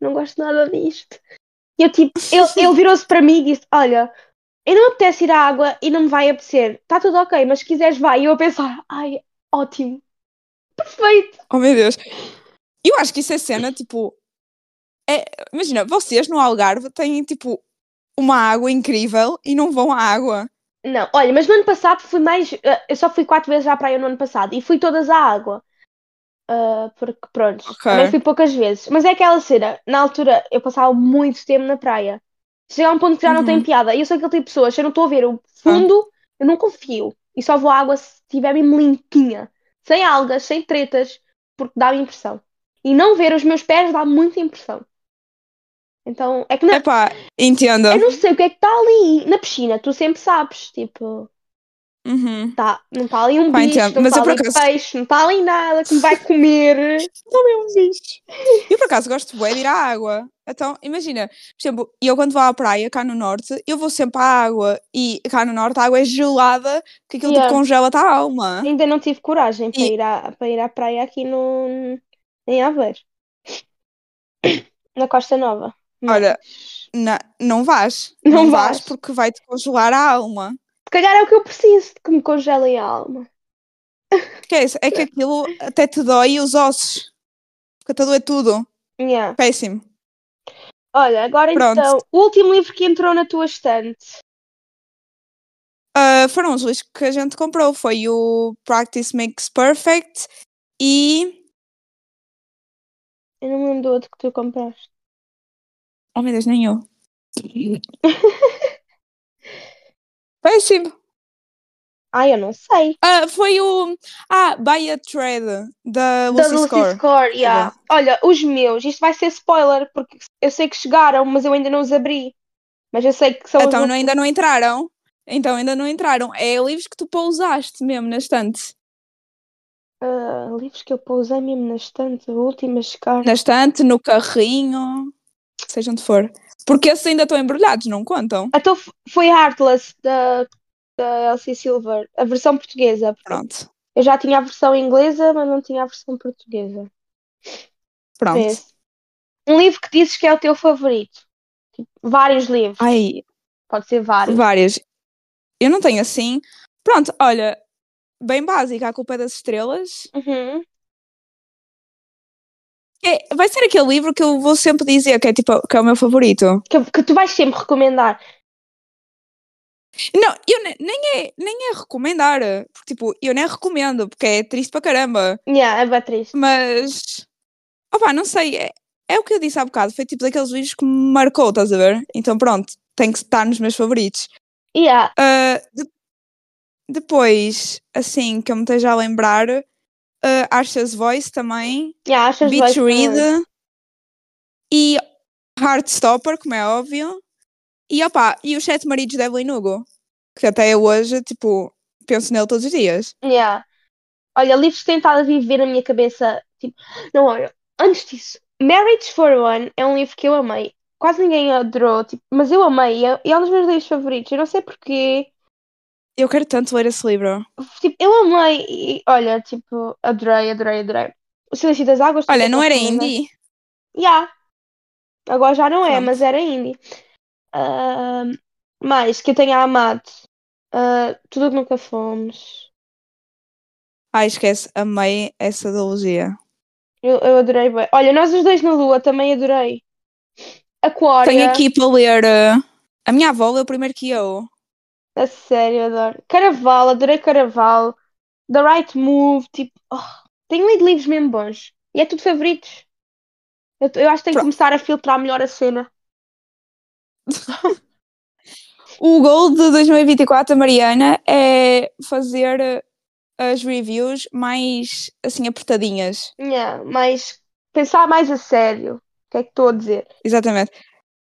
Não gosto nada disto. E eu tipo, ele, ele virou-se para mim e disse: Olha, eu não me apetece ir à água e não me vai apetecer. Está tudo ok, mas se quiseres, vai. E eu a pensar: Ai, ótimo. Perfeito. Oh meu Deus. Eu acho que isso é cena, tipo. É, imagina, vocês no Algarve têm tipo uma água incrível e não vão à água. Não, olha, mas no ano passado fui mais. eh, Eu só fui quatro vezes à praia no ano passado e fui todas à água. Ah, porque, pronto, Ok. também fui poucas vezes. Mas é aquela cena, na altura eu passava muito tempo na praia. Chega a um ponto que já não tem Uhum. piada. E eu sou aquele tipo de pessoa, se eu não estou a ver o fundo, eu não confio. E só vou à água se estiver mesmo limpinha. Sem algas, sem tretas, porque dá-me impressão. E não ver os meus pés dá muita impressão. Então, é que na, Epá, entendo. eu não sei o que é que está ali. Na piscina, tu sempre sabes. Tipo, Uhum. tá, não está ali um Pá, bicho, entendo. não está ali acaso- peixe, não está ali nada que me vai comer. (laughs) Também um bicho. Eu por acaso gosto de ir à água. Então, imagina, por exemplo, eu quando vou à praia cá no norte, eu vou sempre à água e cá no norte a água é gelada, que aquilo Yeah. tipo congela-te a alma. Ainda não tive coragem para E- ir à, para ir à praia aqui no, em Aveiro. Na Costa Nova. Olha, Mas, Na, não vais. (laughs) Não Não, vais vais. porque vai-te congelar a alma. se calhar é o que eu preciso, que me congelem a alma. (laughs) Esquece, é que aquilo até te dói os ossos. Porque te dói tudo. Yeah. Péssimo. Olha, agora Pronto. então, o último livro que entrou na tua estante. Ah, foram os livros que a gente comprou. Foi o Practice Makes Perfect e. Eu não me lembro do outro que tu compraste. Oh meu Deus, nem eu. (laughs) Péssimo. Ah, eu não sei. Ah, foi o. Ah, Buy a Thread da Da Lucy Lucy Score. Score, yeah. Olha, os meus, isto vai ser spoiler, porque eu sei que chegaram, mas eu ainda não os abri. Mas eu sei que são os Então não- ainda não entraram. Então ainda não entraram. É livros que tu pousaste mesmo na estante. Ah, livros que eu pousei mesmo na estante, a última a chegar. Na estante, no carrinho, seja onde for. Porque esses ainda estão embrulhados, não contam? Então foi Heartless da, da Elsie Silver, a versão portuguesa. Pronto. Eu já tinha a versão inglesa, mas não tinha a versão portuguesa. Pronto. Vê-se. Um livro que dizes que é o teu favorito. Tipo, vários livros. Ai, Pode ser vários. várias. Eu não tenho assim. Pronto, olha, bem básica, a culpa é das estrelas. Uhum. É, vai ser aquele livro que eu vou sempre dizer que é tipo que é o meu favorito. Que, que tu vais sempre recomendar. Não, eu ne- nem é, nem é recomendar. Porque, tipo, eu nem recomendo, porque é triste para caramba. Yeah, é bem triste. Mas, opá, não sei, é, é o que eu disse há bocado. Foi tipo daqueles livros que me marcou, estás a ver? Então, pronto, tem que estar nos meus favoritos. Yeah. Ah, de- depois, assim, que eu me esteja a lembrar, uh, Archer's Voice também, Yeah, achas Beach bem- Read e Heartstopper, como é óbvio. E opá, e os Sete Maridos de Evelyn Hugo, que até hoje, tipo, penso nele todos os dias. Yeah. Olha, livros que estado a viver na minha cabeça. Tipo, não, olha, antes disso, Marriage for One é um livro que eu amei. Quase ninguém adorou, tipo, mas eu amei. é- E é um dos meus livros favoritos. Eu não sei porquê. Eu quero tanto ler esse livro. Tipo, eu amei. E olha, tipo, adorei, adorei, adorei. O Silêncio das Águas. Olha, não era recomendo. indie? Yeah. Agora já não é, Pronto. mas era indie. Ahm, mais que eu tenha amado. Ah, tudo o que nunca fomos. Ai, esquece, amei essa trilogia. Eu, eu adorei bem. Olha, nós os dois na Lua também adorei. Aquária. Tenho aqui para ler uh, A Minha Avó leu primeiro que eu. A sério, adoro. Caraval, adorei Caraval. The Right Move, tipo. oh, tenho lido livros mesmo bons. E é tudo favoritos. Eu, eu acho que tenho que Pronto. começar a filtrar melhor a cena. O goal de 2024 da Mariana é fazer uh, as reviews mais assim apertadinhas. Yeah, mas pensar mais a sério. O que é que estou a dizer? Exatamente.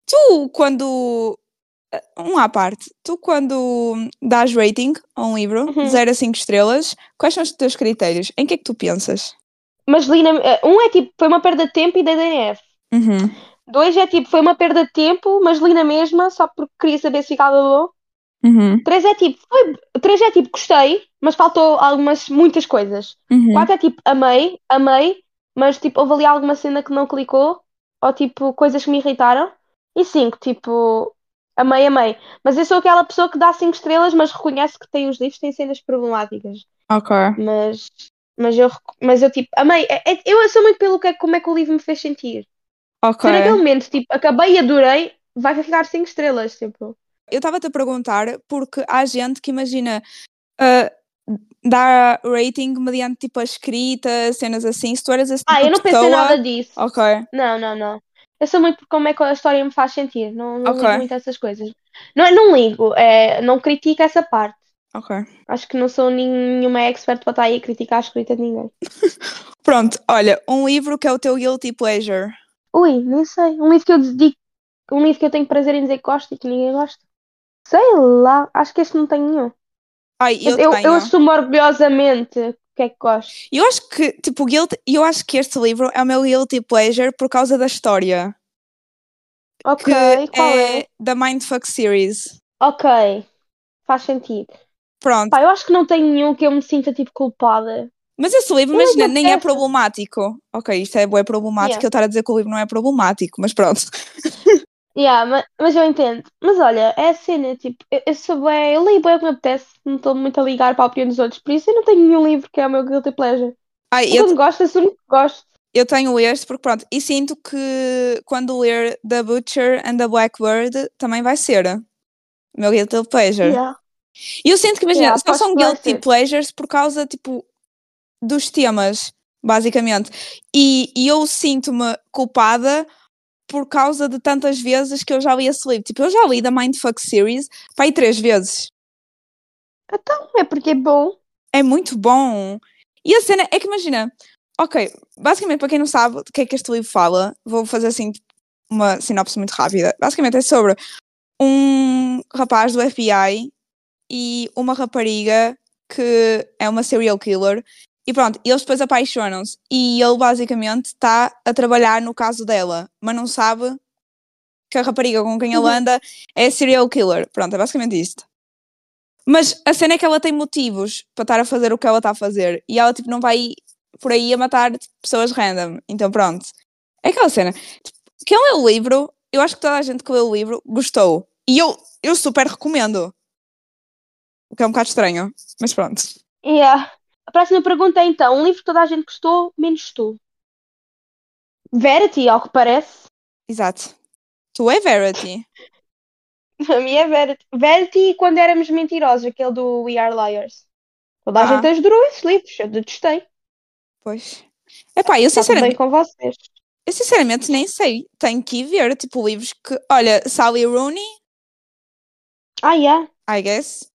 Tu, quando Um à parte. Tu, quando dás rating a um livro, Uhum. de 0 a 5 estrelas, quais são os teus critérios? Em que é que tu pensas? Mas li na... eh, Um é tipo, foi uma perda de tempo e dei DNF. Uhum. Dois é tipo, foi uma perda de tempo, mas li na mesma, só porque queria saber se ficava bom. Uhum. Três é tipo, foi... Três é tipo, gostei, mas faltou algumas, muitas coisas. Uhum. Quatro é tipo, amei, amei, mas tipo, houve ali alguma cena que não clicou, ou tipo, coisas que me irritaram. E cinco, tipo, amei, amei. Mas eu sou aquela pessoa que dá cinco estrelas, mas reconhece que tem os livros, tem cenas problemáticas. Ok. Mas, mas eu, mas eu tipo, amei. É- é- eu sou muito pelo que é, como é que o livro me fez sentir. Ok. Se naquele momento, tipo, acabei e adorei, vai ficar cinco estrelas, tipo. Eu estava-te a perguntar porque há gente que imagina ah, dar rating mediante tipo a escrita, cenas assim. Se tu eras esse Ah, tipo eu não de pensei pessoa- nada disso. Ok. Não, não, não. Eu sou muito por como é que a história me faz sentir. Não, não Ok. ligo muito a essas coisas. Não, é- não ligo, é, não critico essa parte. Ok. Acho que não sou nenhuma expert para estar aí a criticar a escrita de ninguém. (laughs) Pronto, olha, um livro que é o teu guilty pleasure. Ui, nem sei. Um livro que eu dedico, um livro que eu tenho prazer em dizer que gosto e que ninguém gosta. Sei lá, acho que este não tem nenhum. Ai, eu, eu, eu assumo orgulhosamente o que é que gosto. Eu acho que, tipo, o guilty, eu acho que este livro é o meu guilty pleasure por causa da história. Ok, qual é? é da Mindfuck Series. Ok, faz sentido. Pronto. Pá, eu acho que não tem nenhum que eu me sinta tipo culpada. Mas esse livro, imagina, nem é problemático. Ok, isto é bué problemático, Yeah. eu estar a dizer que o livro não é problemático, mas pronto. (laughs) Yeah, mas, mas eu entendo. Mas olha, é a cena, tipo, eu, eu sou bué, eu leio bué o que me apetece, não estou muito a ligar para a opinião dos outros, por isso eu não tenho nenhum livro que é o meu guilty pleasure. Ai, Eu, eu, gosto, assumo que gosto. eu tenho este porque pronto, e sinto que quando ler The Butcher and the Blackbird também vai ser o meu guilty pleasure. Yeah. E eu sinto que, imagina, Yeah, só são guilty ser. pleasures por causa, tipo, dos temas, basicamente. E, e eu sinto-me culpada por causa de tantas vezes que eu já li esse livro. Tipo, eu já li da Mindfuck Series, pai, três vezes. Então, é porque é bom. É muito bom. E a cena é que, imagina, ok, basicamente, para quem não sabe do que é que este livro fala, vou fazer assim uma sinopse muito rápida. Basicamente é sobre um rapaz do FBI e uma rapariga que é uma serial killer. E pronto, eles depois apaixonam-se. E ele basicamente está a trabalhar no caso dela, mas não sabe que a rapariga com quem ele Uhum. anda é serial killer. Pronto, é basicamente isto. Mas a cena é que ela tem motivos para estar a fazer o que ela está a fazer. E ela tipo, não vai por aí a matar tipo, pessoas random. Então pronto. É aquela cena. Tipo, quem lê o livro, eu acho que toda a gente que lê o livro gostou. E eu, eu super recomendo. O que é um bocado estranho. Mas pronto. Yeah. A próxima pergunta é então: um livro que toda a gente gostou, menos tu. Verity, ao que parece. Exato. Tu é Verity. (laughs) A minha é Verity. Verity quando éramos mentirosos, aquele do We Are Liars. Toda a Ah. gente adorou esses livros, eu detestei. Pois. Epá, eu Está tudo bem sinceramente, com vocês. eu sinceramente nem sei. Tenho que ver, tipo, livros que. Olha, Sally Rooney, Ah, yeah. I guess.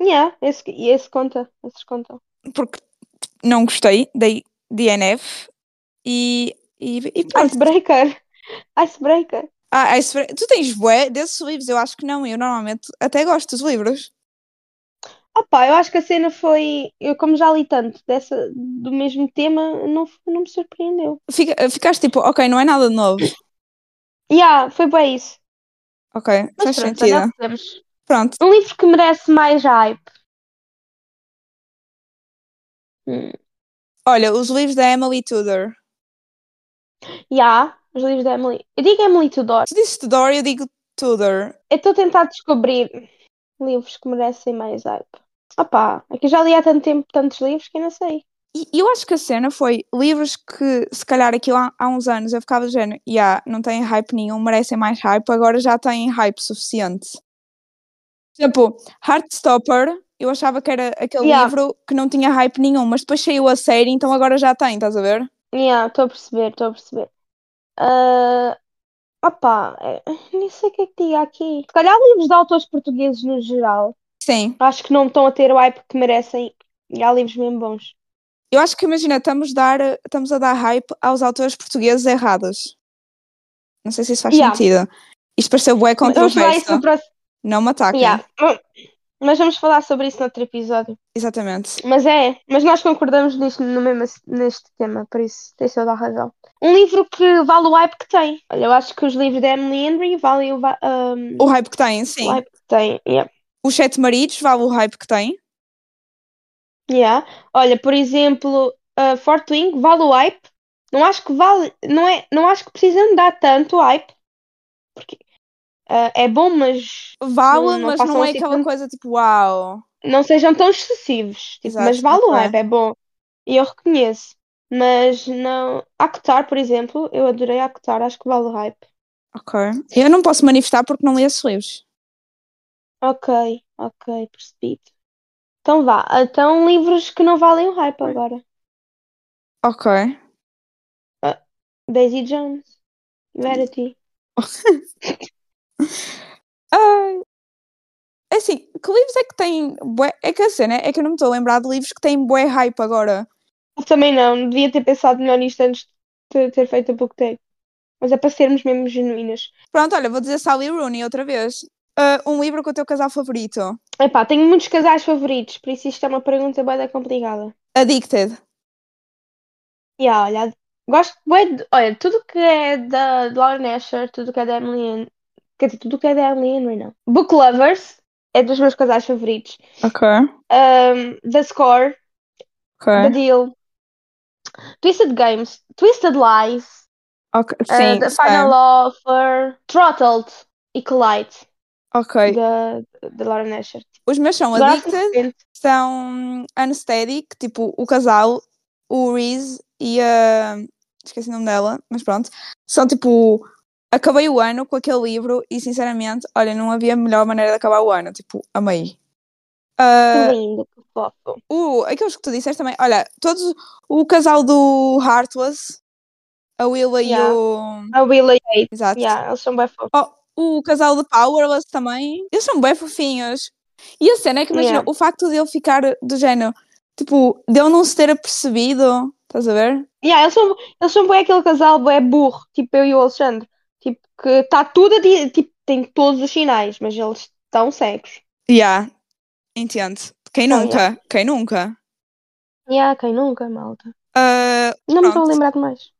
Yeah, esse, e esse conta. Esses contam. Porque não gostei, dei DNF. E. E, e pronto. Icebreaker. Icebreaker. Ah, isso, tu tens bué desses livros? Eu acho que não. Eu normalmente até gosto dos livros. Opa, eu acho que a cena foi. Eu, como já li tanto dessa, do mesmo tema, não, não me surpreendeu. Fica, ficaste tipo, ok, não é nada de novo. Yeah, foi bem isso. Ok, Mas faz pronto, sentido. já sabemos. Pronto. Um livro que merece mais hype. Hum. Olha, os livros da Emily Tudor. Yeah, os livros da Emily. Eu digo Emily Tudor. Tu dizes Tudor, eu digo Tudor. Eu estou a tentar descobrir livros que merecem mais hype. Opa, é que eu já li há tanto tempo tantos livros que não sei. E eu acho que a cena foi livros que, se calhar, aquilo há, há uns anos eu ficava do género, yeah, não têm hype nenhum, merecem mais hype, agora já têm hype suficiente. Tipo, Heartstopper, eu achava que era aquele Yeah. livro que não tinha hype nenhum, mas depois saiu a série, então agora já tem, estás a ver? Yeah, estou a perceber, estou a perceber. Ah, opa, é, nem sei o que é que diga aqui. Se calhar livros de autores portugueses no geral. Sim. Acho que não estão a ter o hype que merecem. E há livros mesmo bons. Eu acho que, imagina, estamos, dar, estamos a dar hype aos autores portugueses errados. Não sei se isso faz Yeah. sentido. Isto pareceu bué Vamos falar isso controverso. no próximo. Não me ataquem. Yeah. Mas vamos falar sobre isso no outro episódio. Exatamente. Mas é, mas nós concordamos nisto, no mesmo, neste tema, por isso tem toda a razão. Um livro que vale o hype que tem. Olha, eu acho que os livros da Emily Henry valem o, um, O hype que tem, sim. o hype que tem. Yeah. Os Sete Maridos vale o hype que tem. Yeah. Olha, por exemplo, uh, Fort Wing vale o hype. Não acho que vale, não é, não acho que precisam dar tanto hype. Porque uh, é bom, mas Vale, Não- não mas não é assim aquela tanto. coisa tipo, uau. não sejam tão excessivos. Tipo, Exato, mas vale o ok. hype, é bom. E eu reconheço. Mas não. Acotar, por exemplo, eu adorei Acotar, acho que vale o hype. Ok. Eu não posso manifestar porque não li esses livros. Ok, ok, percebido. Então vá. Então livros que não valem o hype agora. Ok. Daisy Jones. Verity. (laughs) É assim, que livros é que têm. bué- É que a cena é que eu não me estou a lembrar de livros que têm bué hype agora. Eu também não, devia ter pensado melhor nisto antes de ter feito a book tag. Mas é para sermos mesmo genuínas. Pronto, olha, vou dizer Sally Rooney outra vez. Ah, um livro com o teu casal favorito. Epá, tenho muitos casais favoritos, por isso isto é uma pergunta bem complicada. Addicted. E ah, olha, gosto de, olha, tudo que é da Lauren Asher, tudo que é da Emily quer dizer, tudo que é da Emily Henry, não. Book Lovers é dos meus casais favoritos. Ok. Um, The Score, The Ok. Deal, Twisted Games, Twisted Lies, Ok. uh, Sim, The sei. Final Offer, Throttled e Collide, Ok. da da Lauren Asher. Os meus são Addicted, são Unsteady, que tipo, o casal, o Reese e a. Esqueci o nome dela, mas pronto. São tipo. Acabei o ano com aquele livro e sinceramente, olha, não havia melhor maneira de acabar o ano. Tipo, amei. que Ah, lindo, que fofo. o, aqueles que tu disseste também, olha, todos. O casal do Heartless, a Willa Yeah. e o. A Willa e Kate, Exato. yeah, eles são bem fofos. Oh, o casal de Powerless também. Eles são bem fofinhos. E a cena é que imagina, Yeah. o facto dele ficar do género, tipo, dele não se ter apercebido, estás a ver? Yeah, eles são, eles são bem aquele casal bué burro, tipo eu e o Alexandre. Tipo, que está tudo a dizer, tipo, tem todos os sinais, mas eles estão cegos. Yeah, entendo. Quem Então, nunca? Quem nunca? Yeah, quem nunca, malta. Ah, Não me estou a lembrar de mais.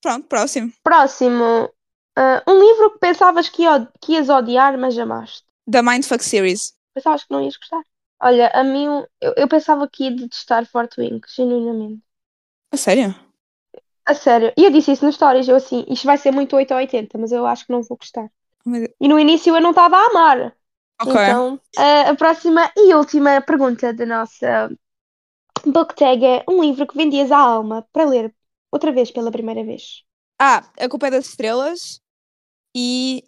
pronto, próximo. Próximo. Ah, um livro que pensavas que, que ias odiar, mas amaste. Da Mindfuck Series. Pensavas que não ias gostar. Olha, a mim, eu, eu pensava que ia detestar Fort Wing, genuinamente. A sério? A sério. E eu disse isso nas stories, eu assim, isto vai ser muito 8 ou 80, mas eu acho que não vou gostar. Deus. E no início eu não estava a amar. Ok. Então, a, a próxima e última pergunta da nossa book tag é um livro que vendias a alma para ler outra vez pela primeira vez. Ah, A Culpa é das Estrelas e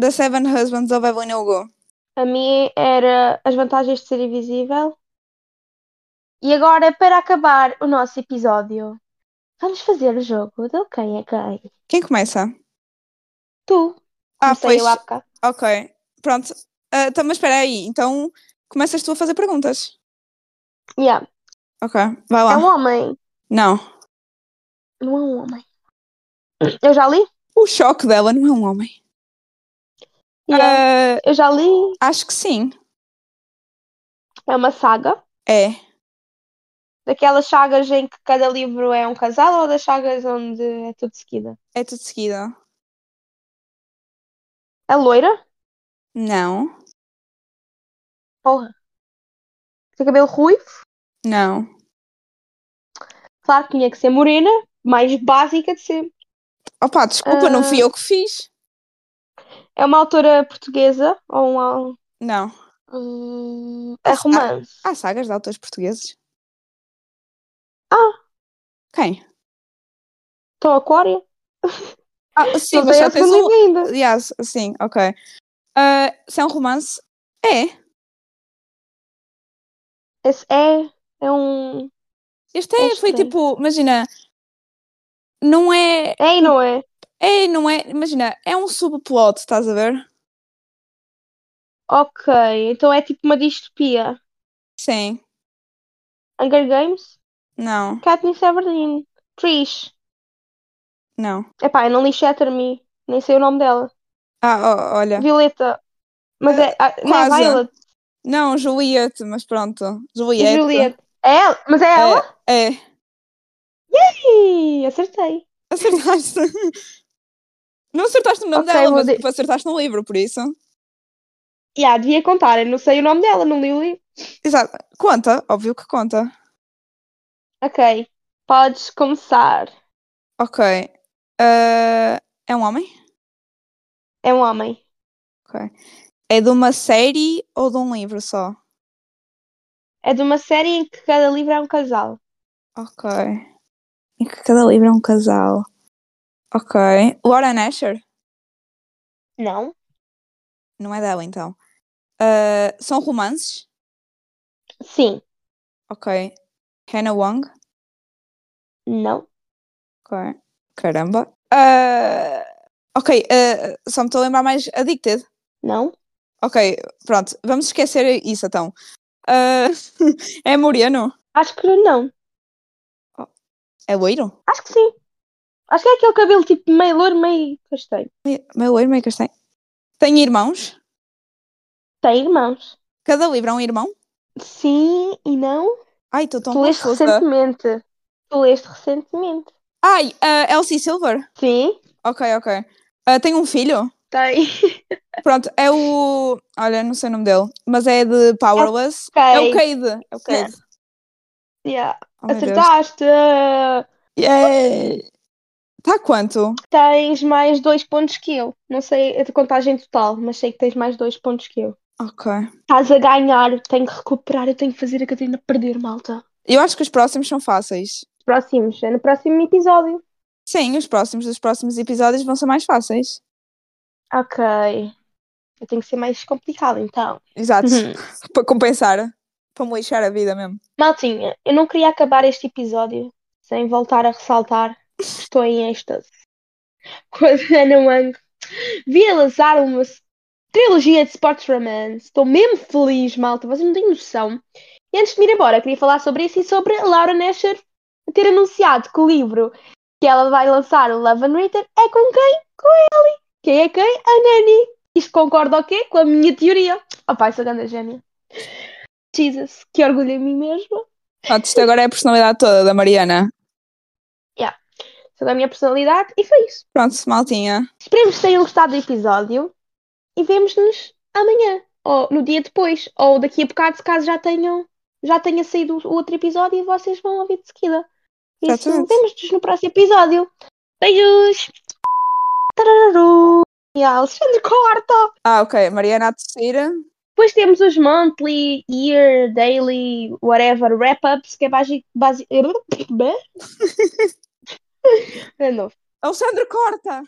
The Seven Husbands of Evelyn Hugo. A mim era As Vantagens de Ser Invisível. E agora, para acabar o nosso episódio, vamos fazer o jogo do quem é quem. Quem começa? Tu. Ah, Comecei pois. eu há bocado. Ok, pronto. Ah, então, mas espera aí. Então, começas tu a fazer perguntas. Yeah. Ok, vai lá. É um homem. Não. Não é um homem. Eu já li? O choque dela não é um homem. Yeah. Ah, Eu já li. acho que sim. É uma saga. É. Daquelas sagas em que cada livro é um casal ou das sagas onde é tudo seguida? É tudo de seguida. É loira? Não. Porra. Tem cabelo ruivo? Não. Claro que tinha que ser morena, mais básica de sempre. Opa, desculpa, não fui eu que fiz. É uma autora portuguesa ou uma. Não. Hum, é romance. Há sagas de autores portugueses? Ah. Quem? Então, Aquária? Ah, (laughs) sim, mas a tens um. Yes, sim, ok. Ah, se é um romance? É. Esse é. É um. Este É é, foi estranho. tipo, imagina. Não é. É e não é? É, não é. Imagina, é um subplot, estás a ver? Ok, então é tipo uma distopia. Sim. Hunger Games? Não, Katniss Everdeen. Trish. não. Epá, eu não li Shatter Me. Nem sei o nome dela. Ah, ó, olha. Violeta. Mas é. ah, Não é. Violet. Não, Juliette, mas pronto. Juliette. Juliette. É ela? Mas é ela? É, é. Ih, acertei. Acertaste. (laughs) Não acertaste no nome Ok, dela, mas di- tipo, acertaste no livro, por isso. Já, devia contar. Eu não sei o nome dela, não li o livro. Exato. Conta, óbvio que conta. Ok. Podes começar. Ok. Ah, é um homem? É um homem. Ok. É de uma série ou de um livro só? É de uma série em que cada livro é um casal. Ok. E que cada livro é um casal. Ok. Lauren Asher? Não? Não é dela, então. Ah, são romances? Sim. Ok. Hannah Wong? Não? Caramba. Ah, ok. ah, só me estou a lembrar mais Addicted. Não? Ok, pronto. Vamos esquecer isso então. Ah, (laughs) é moreno? Acho que não. É loiro? Acho que sim. Acho que é aquele cabelo tipo meio loiro, meio castanho. Me- Meio loiro, meio castanho. Tem irmãos? Tem irmãos. Cada livro é um irmão? Sim e não. Ai, estou tão tu leste confusa. recentemente. Tu leste recentemente. Ai, a Elsie Silver? Sim, Ok, ok. Ah, tem um filho? tem. (laughs) Pronto, é o. Olha, não sei o nome dele, mas é de Powerless. É o Cade. É o Cade. Yeah. Oh. Acertaste! Yeah. Tá quanto? Tens mais dois pontos que eu. Não sei a contagem total, mas sei que tens mais dois pontos que eu. Ok. Estás a ganhar, tenho que recuperar, eu tenho que fazer a Catarina perder, malta. Eu acho que os próximos são fáceis. Próximos, é no próximo episódio. Sim, os próximos dos próximos episódios vão ser mais fáceis. Ok. Eu tenho que ser mais complicado então. Exato. Uhum. (laughs) Para compensar. Para me lixar a vida mesmo. Maltinha, eu não queria acabar este episódio sem voltar a ressaltar que estou em êxtase. (laughs) Quando a Ana Wang via lançar uma trilogia de sports romance. Estou mesmo feliz, malta. Vocês não têm noção. E antes de me ir embora, queria falar sobre isso e sobre a Laura Nasher ter anunciado que o livro que ela vai lançar, o Love and Written, é com quem? Com ele. Quem é quem? A Nani. Isto concorda o quê? Com a minha teoria. Oh pai, sou grande gênia. Jesus, que orgulho em mim mesma. Pronto, isto agora é a personalidade toda da Mariana. Sou da minha personalidade e foi isso. Pronto, maltinha. Esperemos que tenham gostado do episódio e vemos-nos amanhã, ou no dia depois, ou daqui a bocado, se caso já tenham já tenha saído o outro episódio e vocês vão ouvir de seguida. Isso, vemos-nos no próximo episódio. Beijos! Tarararu! E Alexandre corta! Ah, ok. Mariana a tossir. Depois temos os monthly, year, daily, whatever, wrap-ups, que é basi... basi... (laughs) (laughs) De novo. Alexandre, corta!